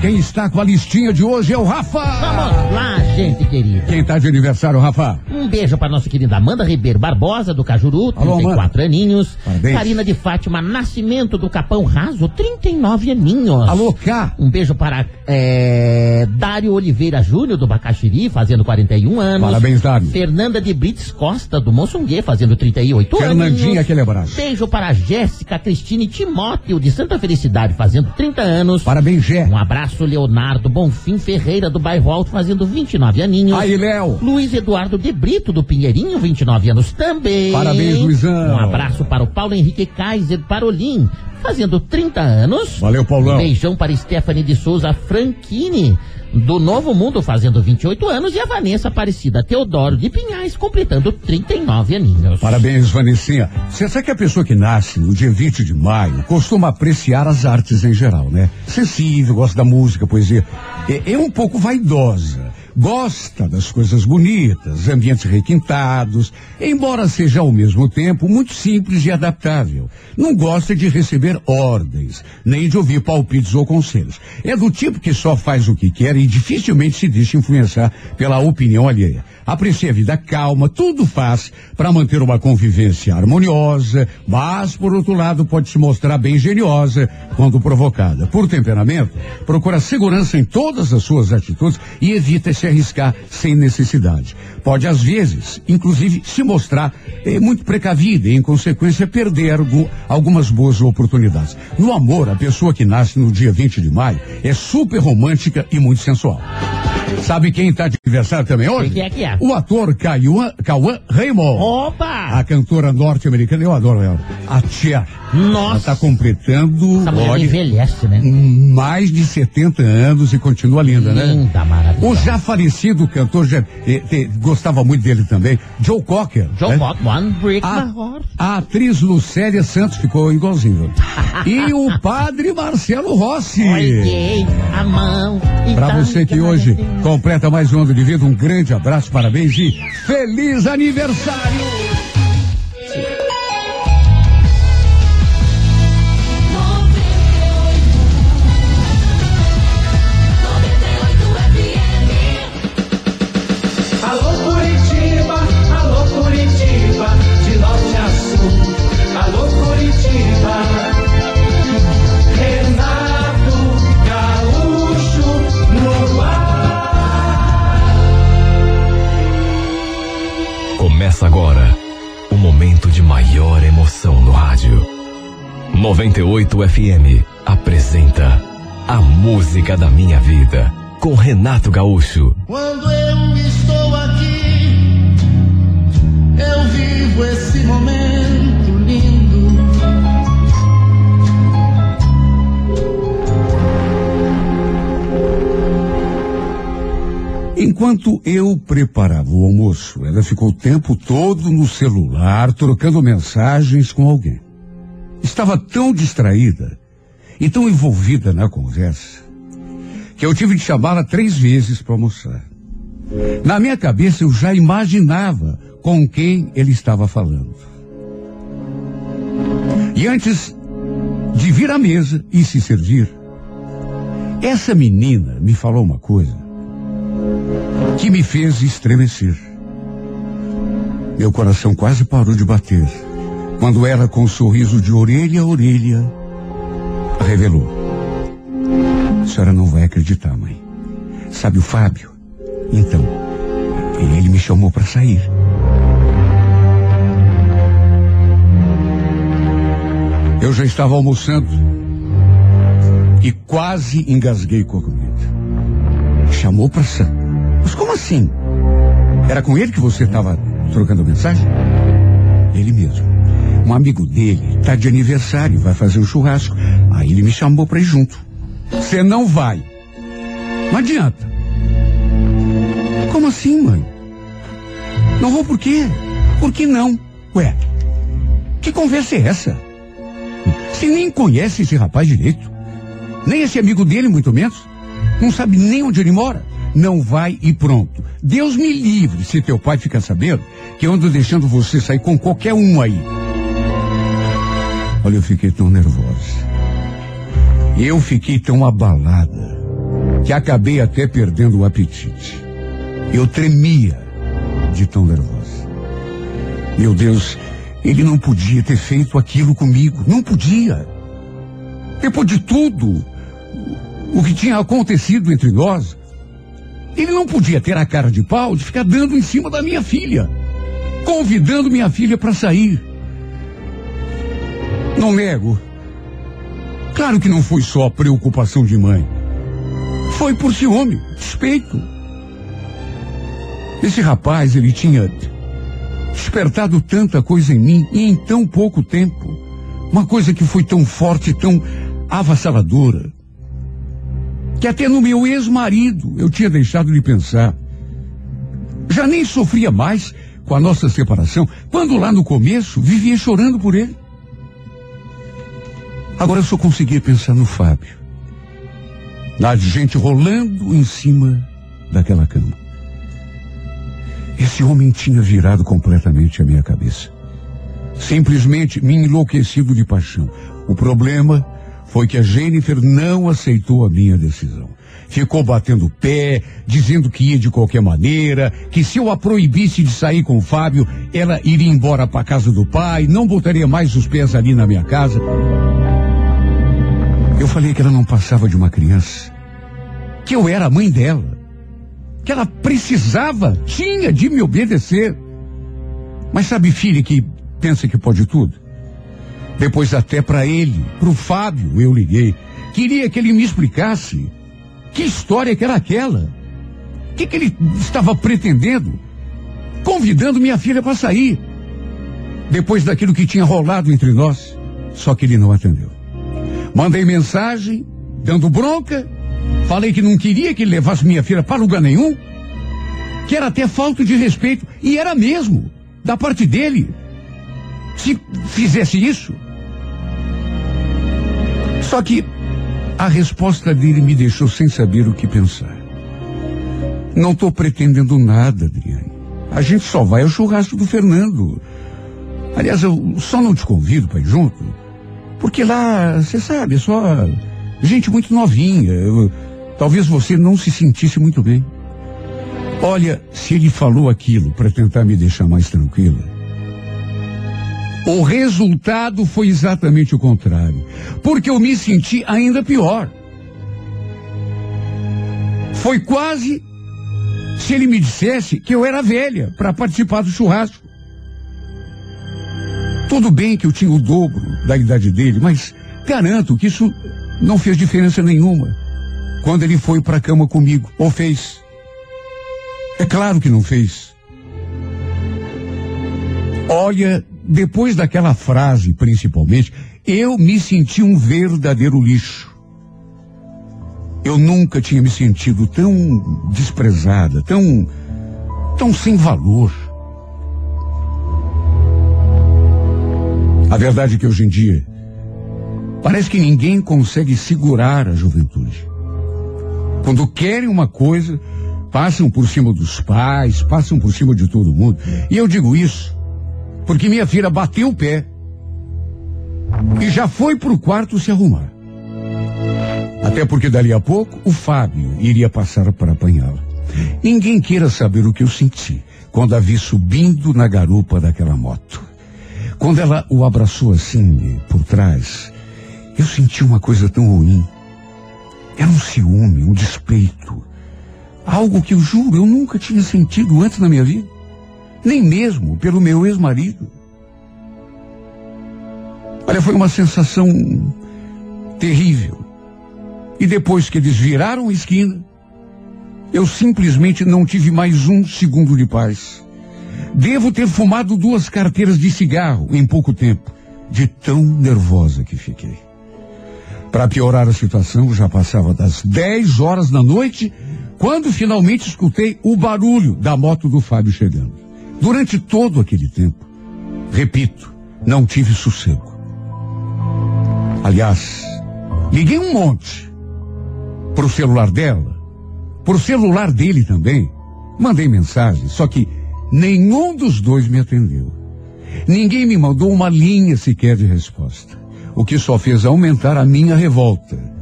Quem está com a listinha de hoje é o Rafa. Vamos lá, gente querida. Quem tá de aniversário, Rafa? Um beijo pra nossa querida Amanda Ribeiro Barbosa, do Cajuru, Alô, 34 aninhos. Parabéns. Karina de Fátima Nascimento, do Capão Raso, 39 aninhos. Alô, Cá. Um beijo para é, Dário Oliveira Júnior, do Bacaxiri, fazendo 41 anos. Parabéns, Dário. Fernanda de Brits Costa, do Moçonguê, fazendo 38 Fernandinha, anos. aquele abraço. Beijo para Jéssica Cristine Timóteo, de Santa Felicidade, fazendo 30 anos. Parabéns, Gé. Um abraço, Leonardo Bonfim Ferreira, do Bairro Alto, fazendo 29 aninhos. Aí, Léo. Luiz Eduardo de Brito, do Pinheirinho, 29 anos também. Parabéns, Luizão. Um abraço para o Paulo Henrique Kaiser Parolim, fazendo 30 anos. Valeu, Paulão. Beijão para Stephanie de Souza Franchini, do Novo Mundo, fazendo 28 anos. E a Vanessa Aparecida Teodoro de Pinhais, completando 39 aninhos. Parabéns, Vanessinha. Você sabe que a pessoa que nasce no dia 20 de maio costuma apreciar as artes em geral, né? Sensível, gosta da música, poesia. É, é um pouco vaidosa. Gosta das coisas bonitas, ambientes requintados, embora seja ao mesmo tempo muito simples e adaptável. Não gosta de receber ordens, nem de ouvir palpites ou conselhos. É do tipo que só faz o que quer e dificilmente se deixa influenciar pela opinião alheia. Aprecia a vida calma, tudo faz para manter uma convivência harmoniosa, mas por outro lado pode se mostrar bem geniosa quando provocada. Por temperamento, procura segurança em todas as suas atitudes e evita se arriscar sem necessidade. Pode às vezes, inclusive, se mostrar eh, muito precavida e em consequência perder algu- algumas boas oportunidades. No amor, a pessoa que nasce no dia 20 de maio é super romântica e muito sensual. Sabe quem está de aniversário também hoje? Quem é que é? O ator Cauã Cauã Raymond. Opa! A cantora norte-americana, eu adoro ela. A Cher. Ela Nossa! está completando Essa mulher olha, envelhece, né? mais de 70 anos e continua linda, né? Linda, maravilhosa. O já falecido cantor, já, eh, te- gostava muito dele também, Joe Cocker. Joe né? Cocker, One Brick A, My Heart. a atriz Lucélia Santos ficou igualzinho. e o padre Marcelo Rossi. Olhei a mão. Pra tá você que hoje completa mais um ano de vida, um grande abraço, parabéns e feliz aniversário! 98 FM apresenta A Música da Minha Vida com Renato Gaúcho. Quando eu estou aqui, eu vivo esse momento lindo. Enquanto eu preparava o almoço, ela ficou o tempo todo no celular trocando mensagens com alguém. Estava tão distraída e tão envolvida na conversa que eu tive de chamá-la três vezes para almoçar. Na minha cabeça eu já imaginava com quem ele estava falando. E antes de vir à mesa e se servir, essa menina me falou uma coisa que me fez estremecer. Meu coração quase parou de bater quando ela, com um sorriso de orelha a orelha, revelou: A senhora não vai acreditar, mãe. Sabe o Fábio? Então, ele me chamou para sair. Eu já estava almoçando e quase engasguei com a comida. Chamou para sair. Mas como assim? Era com ele que você estava trocando mensagem? Ele mesmo. Um amigo dele está de aniversário, vai fazer um churrasco. Aí ele me chamou para ir junto. Você não vai. Não adianta. Como assim, mãe? Não vou por quê? Por que não? Ué, que conversa é essa? Você nem conhece esse rapaz direito. Nem esse amigo dele, muito menos. Não sabe nem onde ele mora. Não vai e pronto. Deus me livre se teu pai ficar sabendo que eu ando deixando você sair com qualquer um aí. Olha, eu fiquei tão nervosa. Eu fiquei tão abalada que acabei até perdendo o apetite. Eu tremia de tão nervosa. Meu Deus, ele não podia ter feito aquilo comigo. Não podia. Depois de tudo o que tinha acontecido entre nós, ele não podia ter a cara de pau de ficar dando em cima da minha filha, convidando minha filha para sair. Não nego. Claro que não foi só preocupação de mãe. Foi por ciúme, despeito. Esse rapaz, ele tinha despertado tanta coisa em mim e em tão pouco tempo. Uma coisa que foi tão forte, tão avassaladora, que até no meu ex-marido eu tinha deixado de pensar. Já nem sofria mais com a nossa separação, quando lá no começo vivia chorando por ele. Agora eu só conseguia pensar no Fábio. Na gente rolando em cima daquela cama. Esse homem tinha virado completamente a minha cabeça. Simplesmente me enlouquecido de paixão. O problema foi que a Jennifer não aceitou a minha decisão. Ficou batendo pé, dizendo que ia de qualquer maneira, que se eu a proibisse de sair com o Fábio, ela iria embora para casa do pai, não botaria mais os pés ali na minha casa. Falei que ela não passava de uma criança, que eu era a mãe dela, que ela precisava, tinha de me obedecer. Mas sabe, filha, que pensa que pode tudo? Depois até para ele, para o Fábio, eu liguei. Queria que ele me explicasse que história que era aquela. O que, que ele estava pretendendo? Convidando minha filha para sair. Depois daquilo que tinha rolado entre nós. Só que ele não atendeu. Mandei mensagem, dando bronca. Falei que não queria que ele levasse minha filha para lugar nenhum. Que era até falta de respeito. E era mesmo. Da parte dele. Se fizesse isso. Só que a resposta dele me deixou sem saber o que pensar. Não estou pretendendo nada, Adriane. A gente só vai ao churrasco do Fernando. Aliás, eu só não te convido para ir junto, porque lá, você sabe, é só gente muito novinha. Eu, talvez você não se sentisse muito bem. Olha, se ele falou aquilo para tentar me deixar mais tranquila, o resultado foi exatamente o contrário, porque eu me senti ainda pior. Foi quase se ele me dissesse que eu era velha para participar do churrasco. Tudo bem que eu tinha o dobro da idade dele, mas garanto que isso não fez diferença nenhuma quando ele foi para a cama comigo. Ou fez? É claro que não fez. Olha, depois daquela frase, principalmente, eu me senti um verdadeiro lixo. Eu nunca tinha me sentido tão desprezada, tão, tão sem valor. A verdade é que hoje em dia, parece que ninguém consegue segurar a juventude. Quando querem uma coisa, passam por cima dos pais, passam por cima de todo mundo. E eu digo isso porque minha filha bateu o pé e já foi para o quarto se arrumar. Até porque dali a pouco o Fábio iria passar para apanhá-la. Ninguém queira saber o que eu senti quando a vi subindo na garupa daquela moto. Quando ela o abraçou assim, por trás, eu senti uma coisa tão ruim. Era um ciúme, um despeito. Algo que eu juro eu nunca tinha sentido antes na minha vida nem mesmo pelo meu ex-marido. Olha, foi uma sensação terrível. E depois que eles viraram a esquina, eu simplesmente não tive mais um segundo de paz. Devo ter fumado duas carteiras de cigarro em pouco tempo, de tão nervosa que fiquei. Para piorar a situação, já passava das 10 horas da noite, quando finalmente escutei o barulho da moto do Fábio chegando. Durante todo aquele tempo, repito, não tive sossego. Aliás, liguei um monte para o celular dela, para o celular dele também. Mandei mensagem, só que nenhum dos dois me atendeu. Ninguém me mandou uma linha sequer de resposta, o que só fez aumentar a minha revolta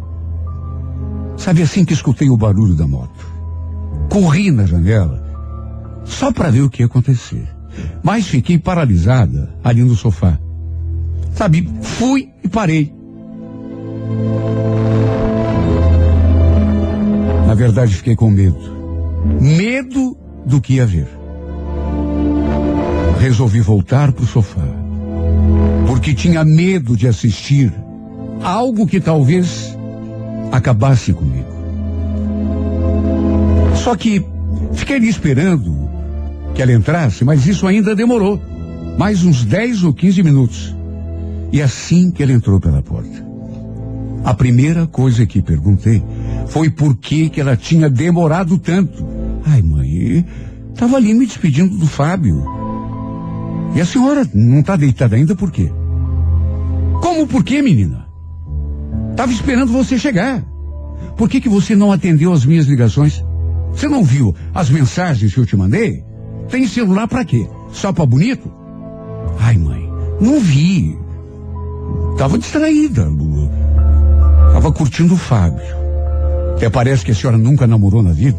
Sabe assim que escutei o barulho da moto. Corri na janela, só para ver o que ia acontecer. Mas fiquei paralisada ali no sofá. Sabe, fui e parei. Na verdade, fiquei com medo. Medo do que ia ver. Resolvi voltar para o sofá. Porque tinha medo de assistir algo que talvez acabasse comigo. Só que fiquei ali esperando que ela entrasse, mas isso ainda demorou. Mais uns 10 ou 15 minutos. E assim que ela entrou pela porta. A primeira coisa que perguntei foi por que, que ela tinha demorado tanto. Ai, mãe, estava ali me despedindo do Fábio. E a senhora não está deitada ainda por quê? Como por quê, menina? Tava esperando você chegar. Por que, que você não atendeu as minhas ligações? Você não viu as mensagens que eu te mandei? Tem celular para quê? Só para bonito? Ai, mãe, não vi. Tava distraída. Tava curtindo o Fábio. Até parece que a senhora nunca namorou na vida.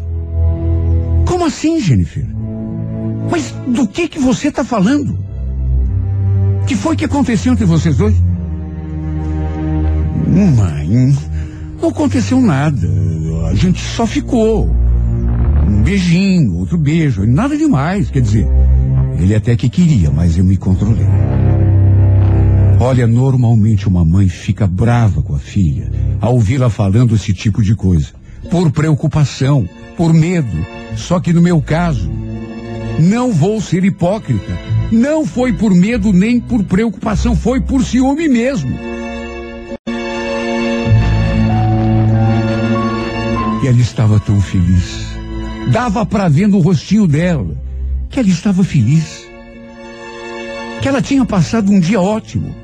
Como assim, Jennifer? Mas do que que você está falando? O que foi que aconteceu entre vocês dois? Mãe, não aconteceu nada. A gente só ficou. Um beijinho, outro beijo, nada demais. Quer dizer, ele até que queria, mas eu me controlei. Olha, normalmente uma mãe fica brava com a filha ao ouvi-la falando esse tipo de coisa. Por preocupação, por medo. Só que no meu caso, não vou ser hipócrita. Não foi por medo nem por preocupação, foi por ciúme mesmo. E ela estava tão feliz. Dava para ver no rostinho dela que ela estava feliz. Que ela tinha passado um dia ótimo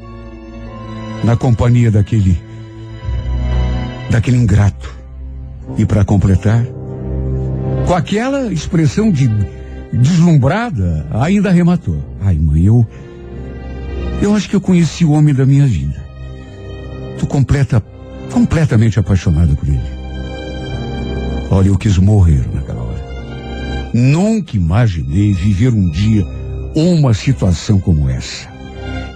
na companhia daquele daquele ingrato. E para completar, com aquela expressão de deslumbrada, ainda arrematou. Ai, mãe, eu eu acho que eu conheci o homem da minha vida. Tô completa, completamente apaixonada por ele. Olha, eu quis morrer naquela hora. Nunca imaginei viver um dia uma situação como essa.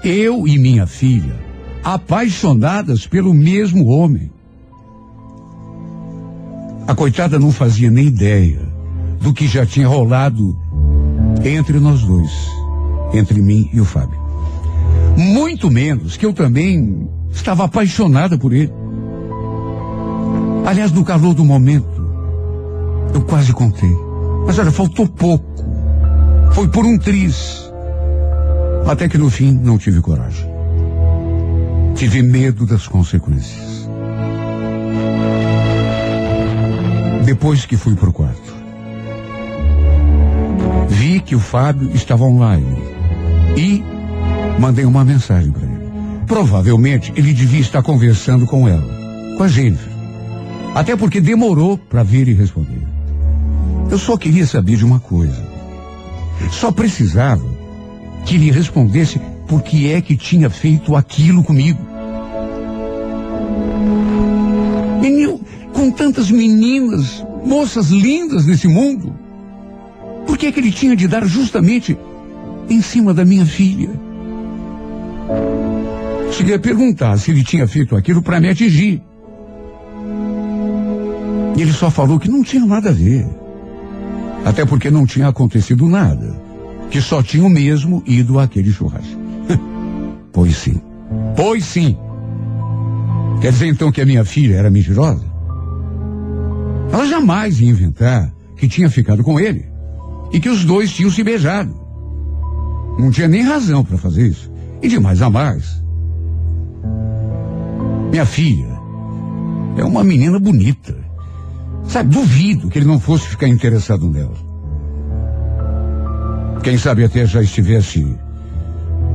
Eu e minha filha, apaixonadas pelo mesmo homem. A coitada não fazia nem ideia do que já tinha rolado entre nós dois, entre mim e o Fábio. Muito menos que eu também estava apaixonada por ele. Aliás, no calor do momento, eu quase contei. Mas olha, faltou pouco. Foi por um triz. Até que no fim não tive coragem. Tive medo das consequências. Depois que fui pro quarto, que o Fábio estava online e mandei uma mensagem para ele. Provavelmente ele devia estar conversando com ela, com a Jennifer. Até porque demorou para vir e responder. Eu só queria saber de uma coisa. Só precisava que ele respondesse por que é que tinha feito aquilo comigo. Menino, com tantas meninas, moças lindas nesse mundo, por que é que ele tinha de dar justamente em cima da minha filha? Cheguei a perguntar se ele tinha feito aquilo para me atingir. E ele só falou que não tinha nada a ver. Até porque não tinha acontecido nada. Que só tinha mesmo ido àquele churrasco. pois sim. Pois sim. Quer dizer então que a minha filha era mentirosa? Ela jamais ia inventar que tinha ficado com ele e que os dois tinham se beijado. Não tinha nem razão para fazer isso. E de mais a mais. Minha filha é uma menina bonita. Sabe, duvido que ele não fosse ficar interessado nela. Quem sabe até já estivesse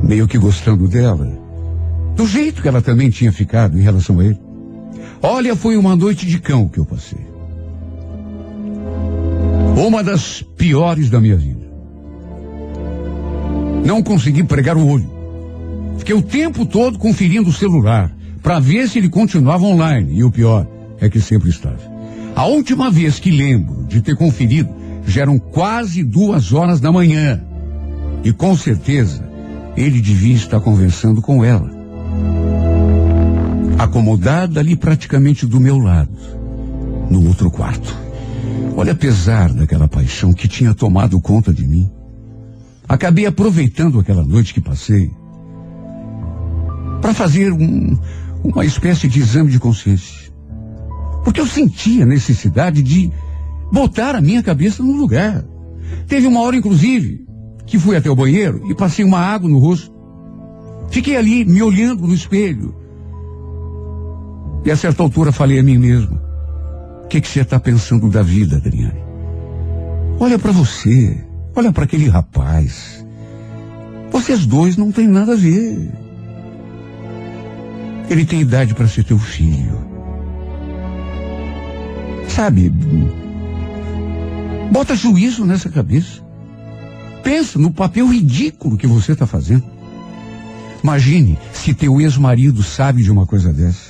meio que gostando dela. Do jeito que ela também tinha ficado em relação a ele. Olha, foi uma noite de cão que eu passei. Uma das piores da minha vida. Não consegui pregar o olho. Fiquei o tempo todo conferindo o celular para ver se ele continuava online. E o pior, é que sempre estava. A última vez que lembro de ter conferido já eram quase duas horas da manhã. E com certeza ele devia estar conversando com ela. Acomodada ali praticamente do meu lado, no outro quarto. Olha, apesar daquela paixão que tinha tomado conta de mim, acabei aproveitando aquela noite que passei para fazer um, uma espécie de exame de consciência. Porque eu sentia a necessidade de botar a minha cabeça no lugar. Teve uma hora, inclusive, que fui até o banheiro e passei uma água no rosto. Fiquei ali me olhando no espelho. E a certa altura falei a mim mesmo: que, que você está pensando da vida, Adriane? Olha para você, olha para aquele rapaz. Vocês dois não têm nada a ver. Ele tem idade para ser teu filho. Sabe, bota juízo nessa cabeça. Pensa no papel ridículo que você está fazendo. Imagine se teu ex-marido sabe de uma coisa dessa.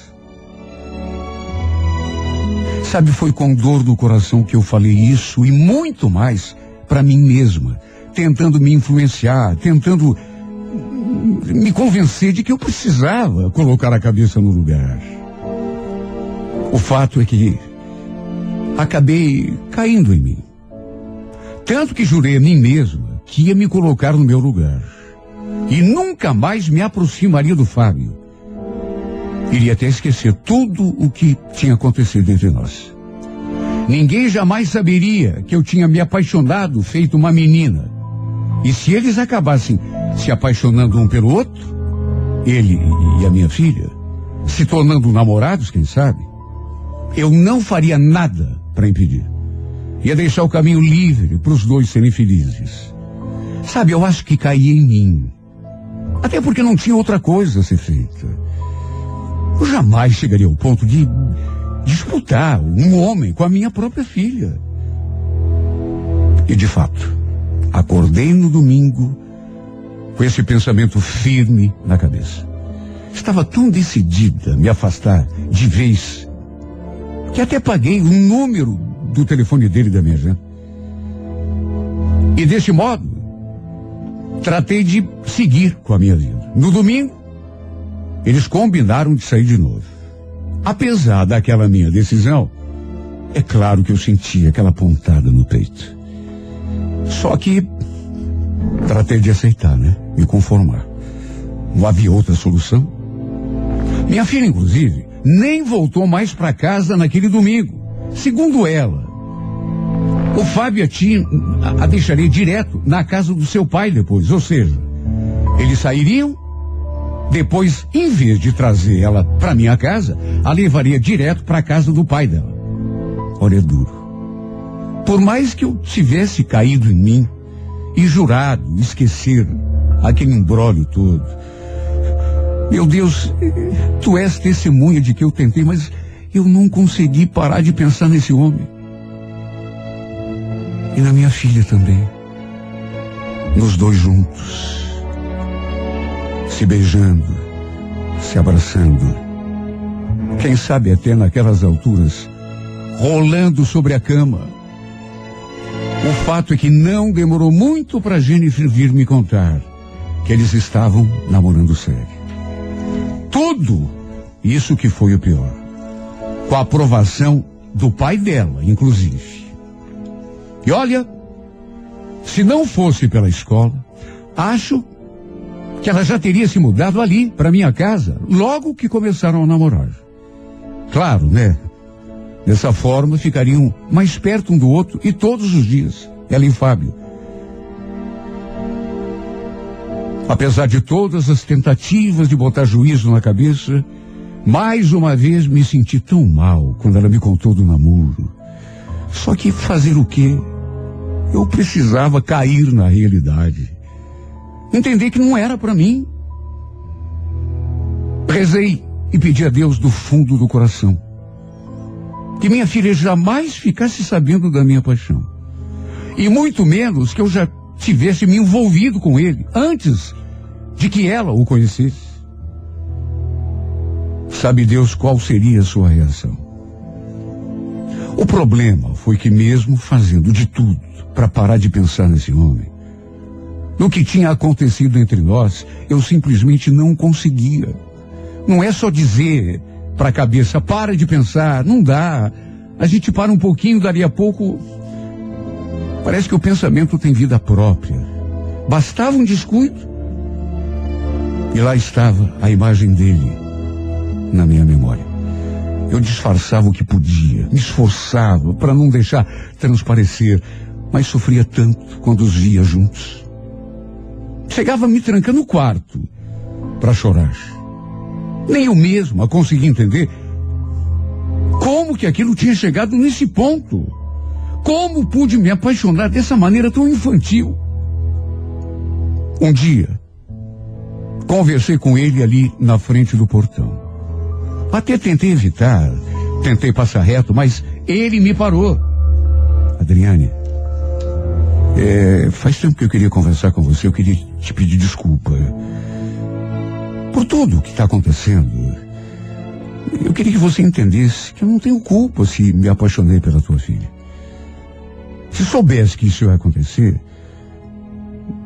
Sabe, foi com dor no coração que eu falei isso e muito mais para mim mesma, tentando me influenciar, tentando me convencer de que eu precisava colocar a cabeça no lugar. O fato é que acabei caindo em mim. Tanto que jurei a mim mesma que ia me colocar no meu lugar. E nunca mais me aproximaria do Fábio. Iria até esquecer tudo o que tinha acontecido entre nós. Ninguém jamais saberia que eu tinha me apaixonado feito uma menina. E se eles acabassem se apaixonando um pelo outro, ele e a minha filha, se tornando namorados, quem sabe, eu não faria nada para impedir. Ia deixar o caminho livre para os dois serem felizes. Sabe, eu acho que caía em mim. Até porque não tinha outra coisa a ser feita. Eu jamais chegaria ao ponto de disputar um homem com a minha própria filha. E de fato, acordei no domingo com esse pensamento firme na cabeça. Estava tão decidida a me afastar de vez que até paguei o número do telefone dele da minha agenda. E desse modo, tratei de seguir com a minha vida. No domingo, eles combinaram de sair de novo. Apesar daquela minha decisão, é claro que eu sentia aquela pontada no peito. Só que tratei de aceitar, né? Me conformar. Não havia outra solução. Minha filha, inclusive, nem voltou mais para casa naquele domingo. Segundo ela, o Fábio tinha, a, a deixaria direto na casa do seu pai depois. Ou seja, eles sairiam, depois, em vez de trazer ela para minha casa, a levaria direto para a casa do pai dela. Olha, é duro. Por mais que eu tivesse caído em mim, e jurado esquecer aquele embrólio todo. Meu Deus, tu és testemunha de que eu tentei, mas eu não consegui parar de pensar nesse homem. E na minha filha também. Nos dois juntos. Se beijando, se abraçando. Quem sabe até naquelas alturas, rolando sobre a cama o fato é que não demorou muito para Jennifer vir me contar que eles estavam namorando sério. Tudo isso que foi o pior. Com a aprovação do pai dela, inclusive. E olha, se não fosse pela escola, acho que ela já teria se mudado ali, para minha casa, logo que começaram a namorar. Claro, né? Dessa forma, ficariam mais perto um do outro e todos os dias, ela e Fábio. Apesar de todas as tentativas de botar juízo na cabeça, mais uma vez me senti tão mal quando ela me contou do namoro. Só que fazer o quê? Eu precisava cair na realidade. Entender que não era para mim. Rezei e pedi a Deus do fundo do coração que minha filha jamais ficasse sabendo da minha paixão. E muito menos que eu já tivesse me envolvido com ele antes de que ela o conhecesse. Sabe Deus qual seria a sua reação? O problema foi que mesmo fazendo de tudo para parar de pensar nesse homem, no que tinha acontecido entre nós, eu simplesmente não conseguia. Não é só dizer para a cabeça, para de pensar, não dá. A gente para um pouquinho, dali a pouco. Parece que o pensamento tem vida própria. Bastava um descuido. E lá estava a imagem dele na minha memória. Eu disfarçava o que podia, me esforçava para não deixar transparecer, mas sofria tanto quando os via juntos. Chegava me trancando no quarto para chorar. Nem eu mesmo a consegui entender como que aquilo tinha chegado nesse ponto. Como pude me apaixonar dessa maneira tão infantil? Um dia, conversei com ele ali na frente do portão. Até tentei evitar, tentei passar reto, mas ele me parou. Adriane, é, faz tempo que eu queria conversar com você, eu queria te pedir desculpa. Por tudo o que está acontecendo. Eu queria que você entendesse que eu não tenho culpa se me apaixonei pela tua filha. Se soubesse que isso ia acontecer,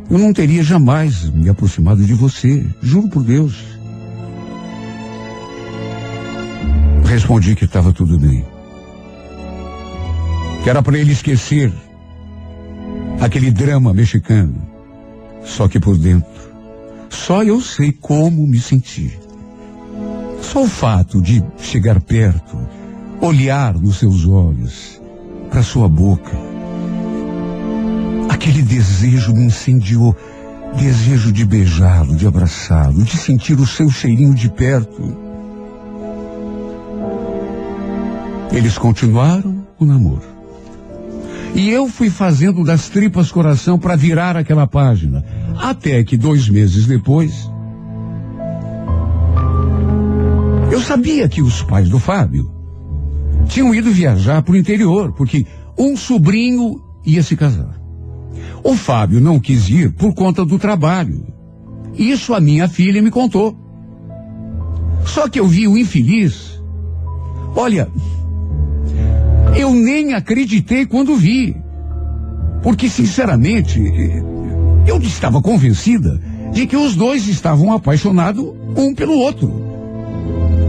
eu não teria jamais me aproximado de você, juro por Deus. Respondi que estava tudo bem. Que era para ele esquecer aquele drama mexicano. Só que por dentro, só eu sei como me sentir. Só o fato de chegar perto, olhar nos seus olhos, para sua boca. Aquele desejo me incendiou. Desejo de beijá-lo, de abraçá-lo, de sentir o seu cheirinho de perto. Eles continuaram o namoro. E eu fui fazendo das tripas coração para virar aquela página. Até que dois meses depois. Eu sabia que os pais do Fábio tinham ido viajar para o interior, porque um sobrinho ia se casar. O Fábio não quis ir por conta do trabalho. Isso a minha filha me contou. Só que eu vi o infeliz. Olha, eu nem acreditei quando vi. Porque, sinceramente, eu estava convencida de que os dois estavam apaixonados um pelo outro.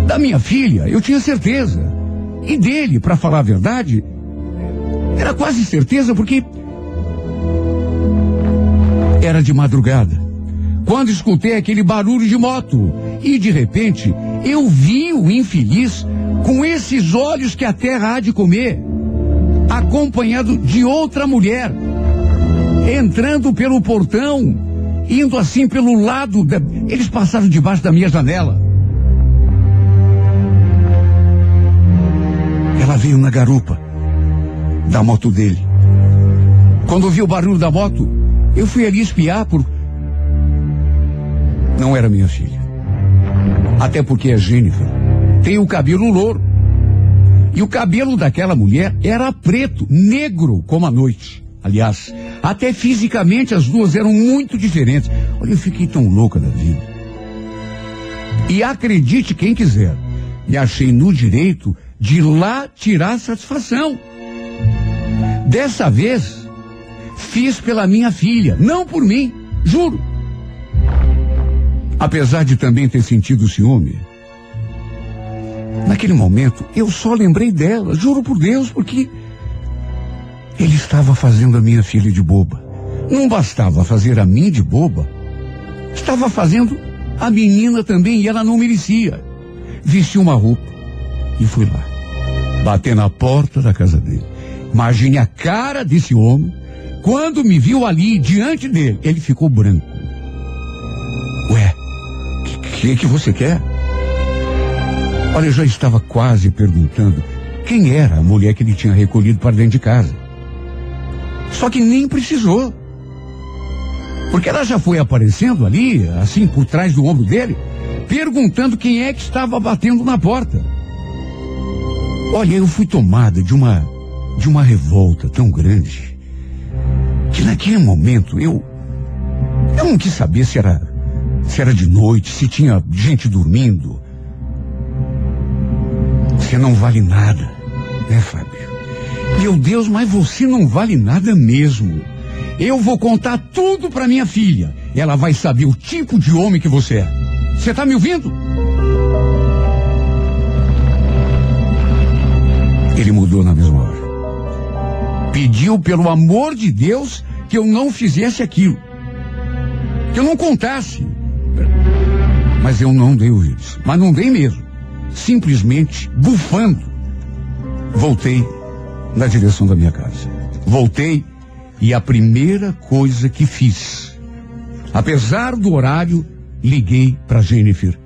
Da minha filha, eu tinha certeza. E dele, para falar a verdade, era quase certeza porque era de madrugada. Quando escutei aquele barulho de moto e de repente eu vi o infeliz com esses olhos que a terra há de comer, acompanhado de outra mulher, entrando pelo portão, indo assim pelo lado, da... eles passaram debaixo da minha janela. Ela veio na garupa da moto dele. Quando ouvi o barulho da moto, eu fui ali espiar por. Não era minha filha. Até porque a Jennifer tem o cabelo louro. E o cabelo daquela mulher era preto, negro como a noite. Aliás, até fisicamente as duas eram muito diferentes. Olha, eu fiquei tão louca da vida. E acredite quem quiser, me achei no direito de lá tirar satisfação. Dessa vez, fiz pela minha filha, não por mim, juro. Apesar de também ter sentido ciúme, Naquele momento, eu só lembrei dela, juro por Deus, porque ele estava fazendo a minha filha de boba. Não bastava fazer a mim de boba, estava fazendo a menina também e ela não merecia. Vesti uma roupa e fui lá, bater na porta da casa dele. Imagine a cara desse homem quando me viu ali diante dele. Ele ficou branco. Ué, o que, que, que você quer? Olha, eu já estava quase perguntando quem era a mulher que ele tinha recolhido para dentro de casa. Só que nem precisou. Porque ela já foi aparecendo ali, assim, por trás do ombro dele, perguntando quem é que estava batendo na porta. Olha, eu fui tomada de uma de uma revolta tão grande que naquele momento eu eu não quis saber se era se era de noite, se tinha gente dormindo, você não vale nada, né, Fábio? Meu Deus, mas você não vale nada mesmo. Eu vou contar tudo para minha filha. Ela vai saber o tipo de homem que você é. Você tá me ouvindo? Ele mudou na mesma hora. Pediu pelo amor de Deus que eu não fizesse aquilo. Que eu não contasse. Mas eu não dei ouvidos. Mas não dei mesmo. Simplesmente bufando. Voltei na direção da minha casa. Voltei e a primeira coisa que fiz, apesar do horário, liguei para Jennifer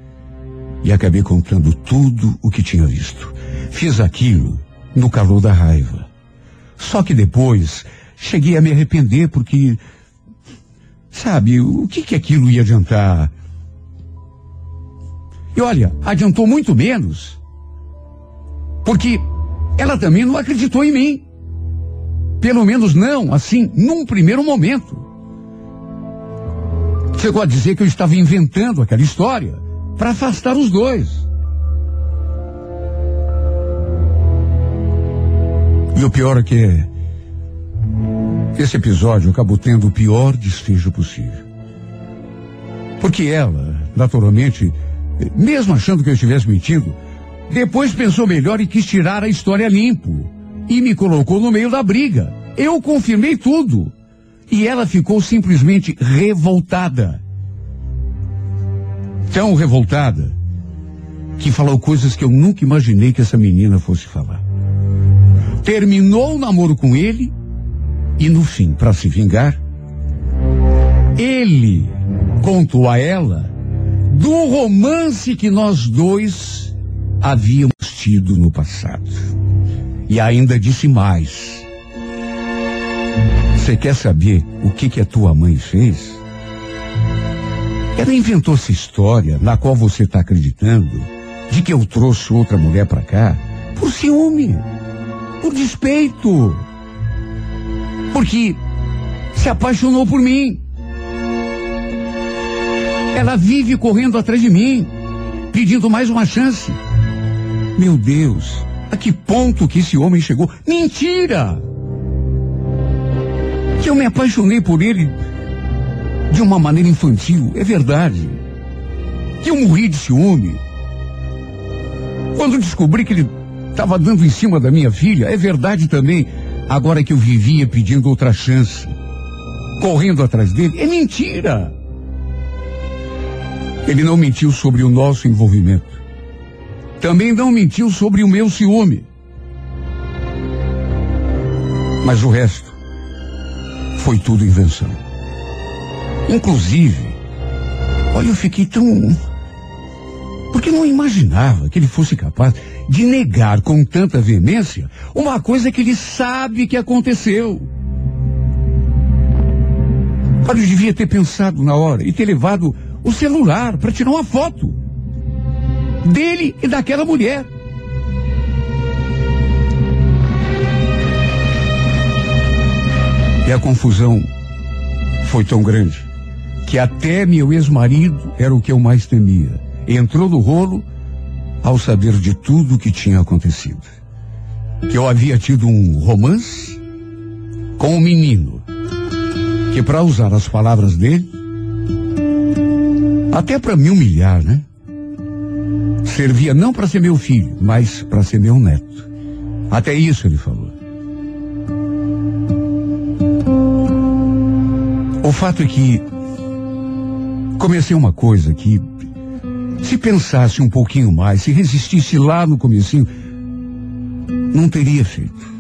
e acabei contando tudo o que tinha visto. Fiz aquilo no calor da raiva. Só que depois cheguei a me arrepender porque, sabe, o que que aquilo ia adiantar? E olha, adiantou muito menos. Porque ela também não acreditou em mim. Pelo menos não, assim, num primeiro momento. Chegou a dizer que eu estava inventando aquela história para afastar os dois. E o pior é que esse episódio acabou tendo o pior desfecho possível. Porque ela, naturalmente, mesmo achando que eu estivesse mentindo, depois pensou melhor e quis tirar a história limpo. E me colocou no meio da briga. Eu confirmei tudo. E ela ficou simplesmente revoltada. Tão revoltada que falou coisas que eu nunca imaginei que essa menina fosse falar terminou o namoro com ele e no fim, para se vingar, ele contou a ela do romance que nós dois havíamos tido no passado. E ainda disse mais. Você quer saber o que que a tua mãe fez? Ela inventou essa história na qual você está acreditando de que eu trouxe outra mulher para cá por ciúme por despeito. Porque se apaixonou por mim. Ela vive correndo atrás de mim, pedindo mais uma chance. Meu Deus, a que ponto que esse homem chegou? Mentira! Que eu me apaixonei por ele de uma maneira infantil, é verdade. Que eu morri de ciúme. Quando descobri que ele estava dando em cima da minha filha. É verdade também. Agora que eu vivia pedindo outra chance, correndo atrás dele, é mentira. Ele não mentiu sobre o nosso envolvimento. Também não mentiu sobre o meu ciúme. Mas o resto foi tudo invenção. Inclusive, olha, eu fiquei tão. Porque não imaginava que ele fosse capaz de negar com tanta veemência uma coisa que ele sabe que aconteceu. Ele devia ter pensado na hora e ter levado o celular para tirar uma foto dele e daquela mulher. E a confusão foi tão grande que até meu ex-marido era o que eu mais temia. Entrou no rolo ao saber de tudo o que tinha acontecido. Que eu havia tido um romance com um menino que, para usar as palavras dele, até para me humilhar, né? Servia não para ser meu filho, mas para ser meu neto. Até isso ele falou. O fato é que comecei uma coisa que se pensasse um pouquinho mais, se resistisse lá no comecinho, não teria feito.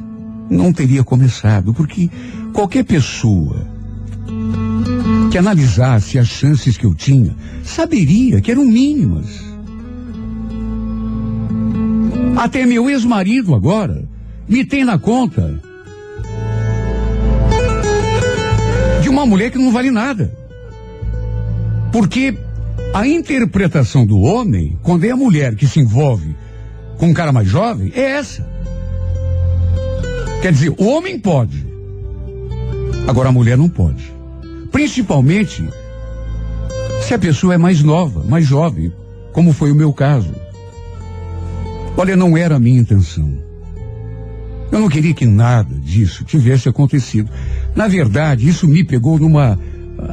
Não teria começado, porque qualquer pessoa que analisasse as chances que eu tinha, saberia que eram mínimas. Até meu ex-marido agora me tem na conta de uma mulher que não vale nada. Porque a interpretação do homem, quando é a mulher que se envolve com um cara mais jovem, é essa. Quer dizer, o homem pode. Agora a mulher não pode. Principalmente se a pessoa é mais nova, mais jovem, como foi o meu caso. Olha, não era a minha intenção. Eu não queria que nada disso tivesse acontecido. Na verdade, isso me pegou numa,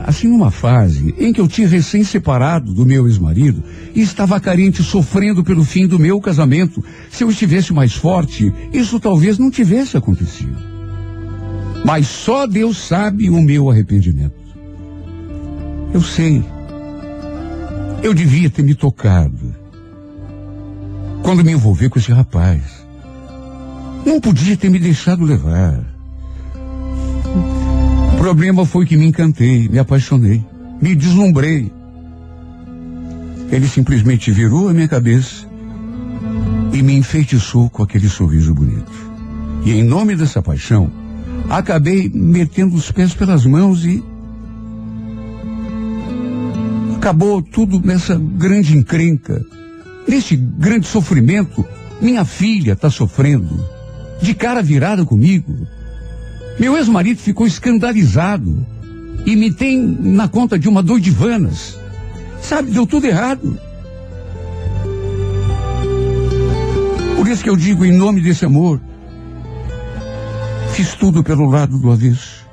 assim, numa fase em que eu tinha recém separado do meu ex-marido e estava carente, sofrendo pelo fim do meu casamento. Se eu estivesse mais forte, isso talvez não tivesse acontecido. Mas só Deus sabe o meu arrependimento. Eu sei. Eu devia ter me tocado. Quando me envolvi com esse rapaz. Não podia ter me deixado levar. O problema foi que me encantei, me apaixonei, me deslumbrei. Ele simplesmente virou a minha cabeça e me enfeitiçou com aquele sorriso bonito. E em nome dessa paixão, acabei metendo os pés pelas mãos e acabou tudo nessa grande encrenca, nesse grande sofrimento. Minha filha está sofrendo de cara virada comigo. Meu ex-marido ficou escandalizado e me tem na conta de uma doidivanas. Sabe, deu tudo errado. Por isso que eu digo, em nome desse amor, fiz tudo pelo lado do avesso.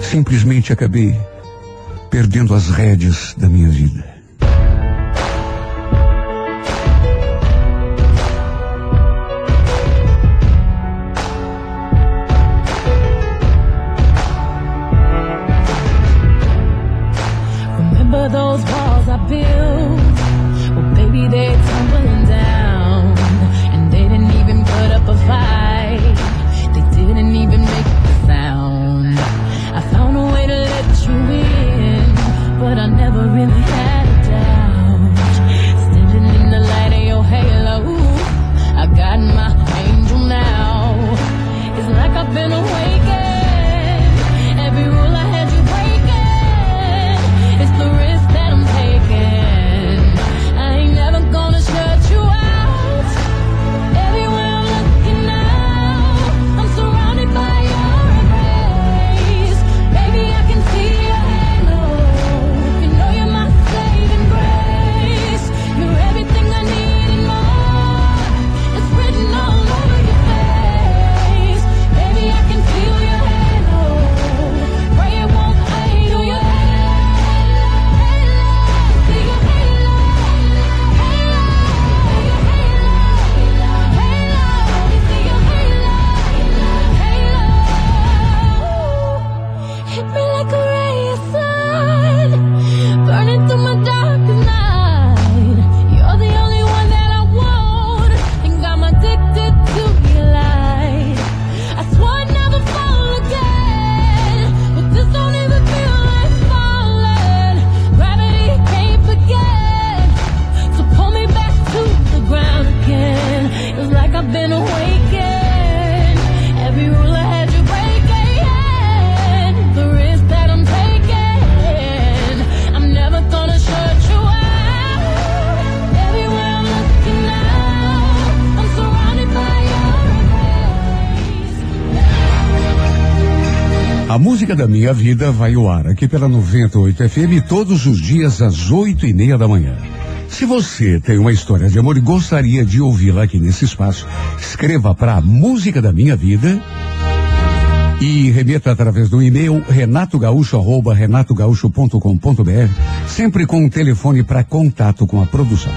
Simplesmente acabei perdendo as rédeas da minha vida. Vida vai ao ar aqui pela 98 FM todos os dias às oito e meia da manhã. Se você tem uma história de amor e gostaria de ouvi-la aqui nesse espaço, escreva para a Música da Minha Vida e remeta através do e-mail renatogaúcho.com.br, sempre com um telefone para contato com a produção.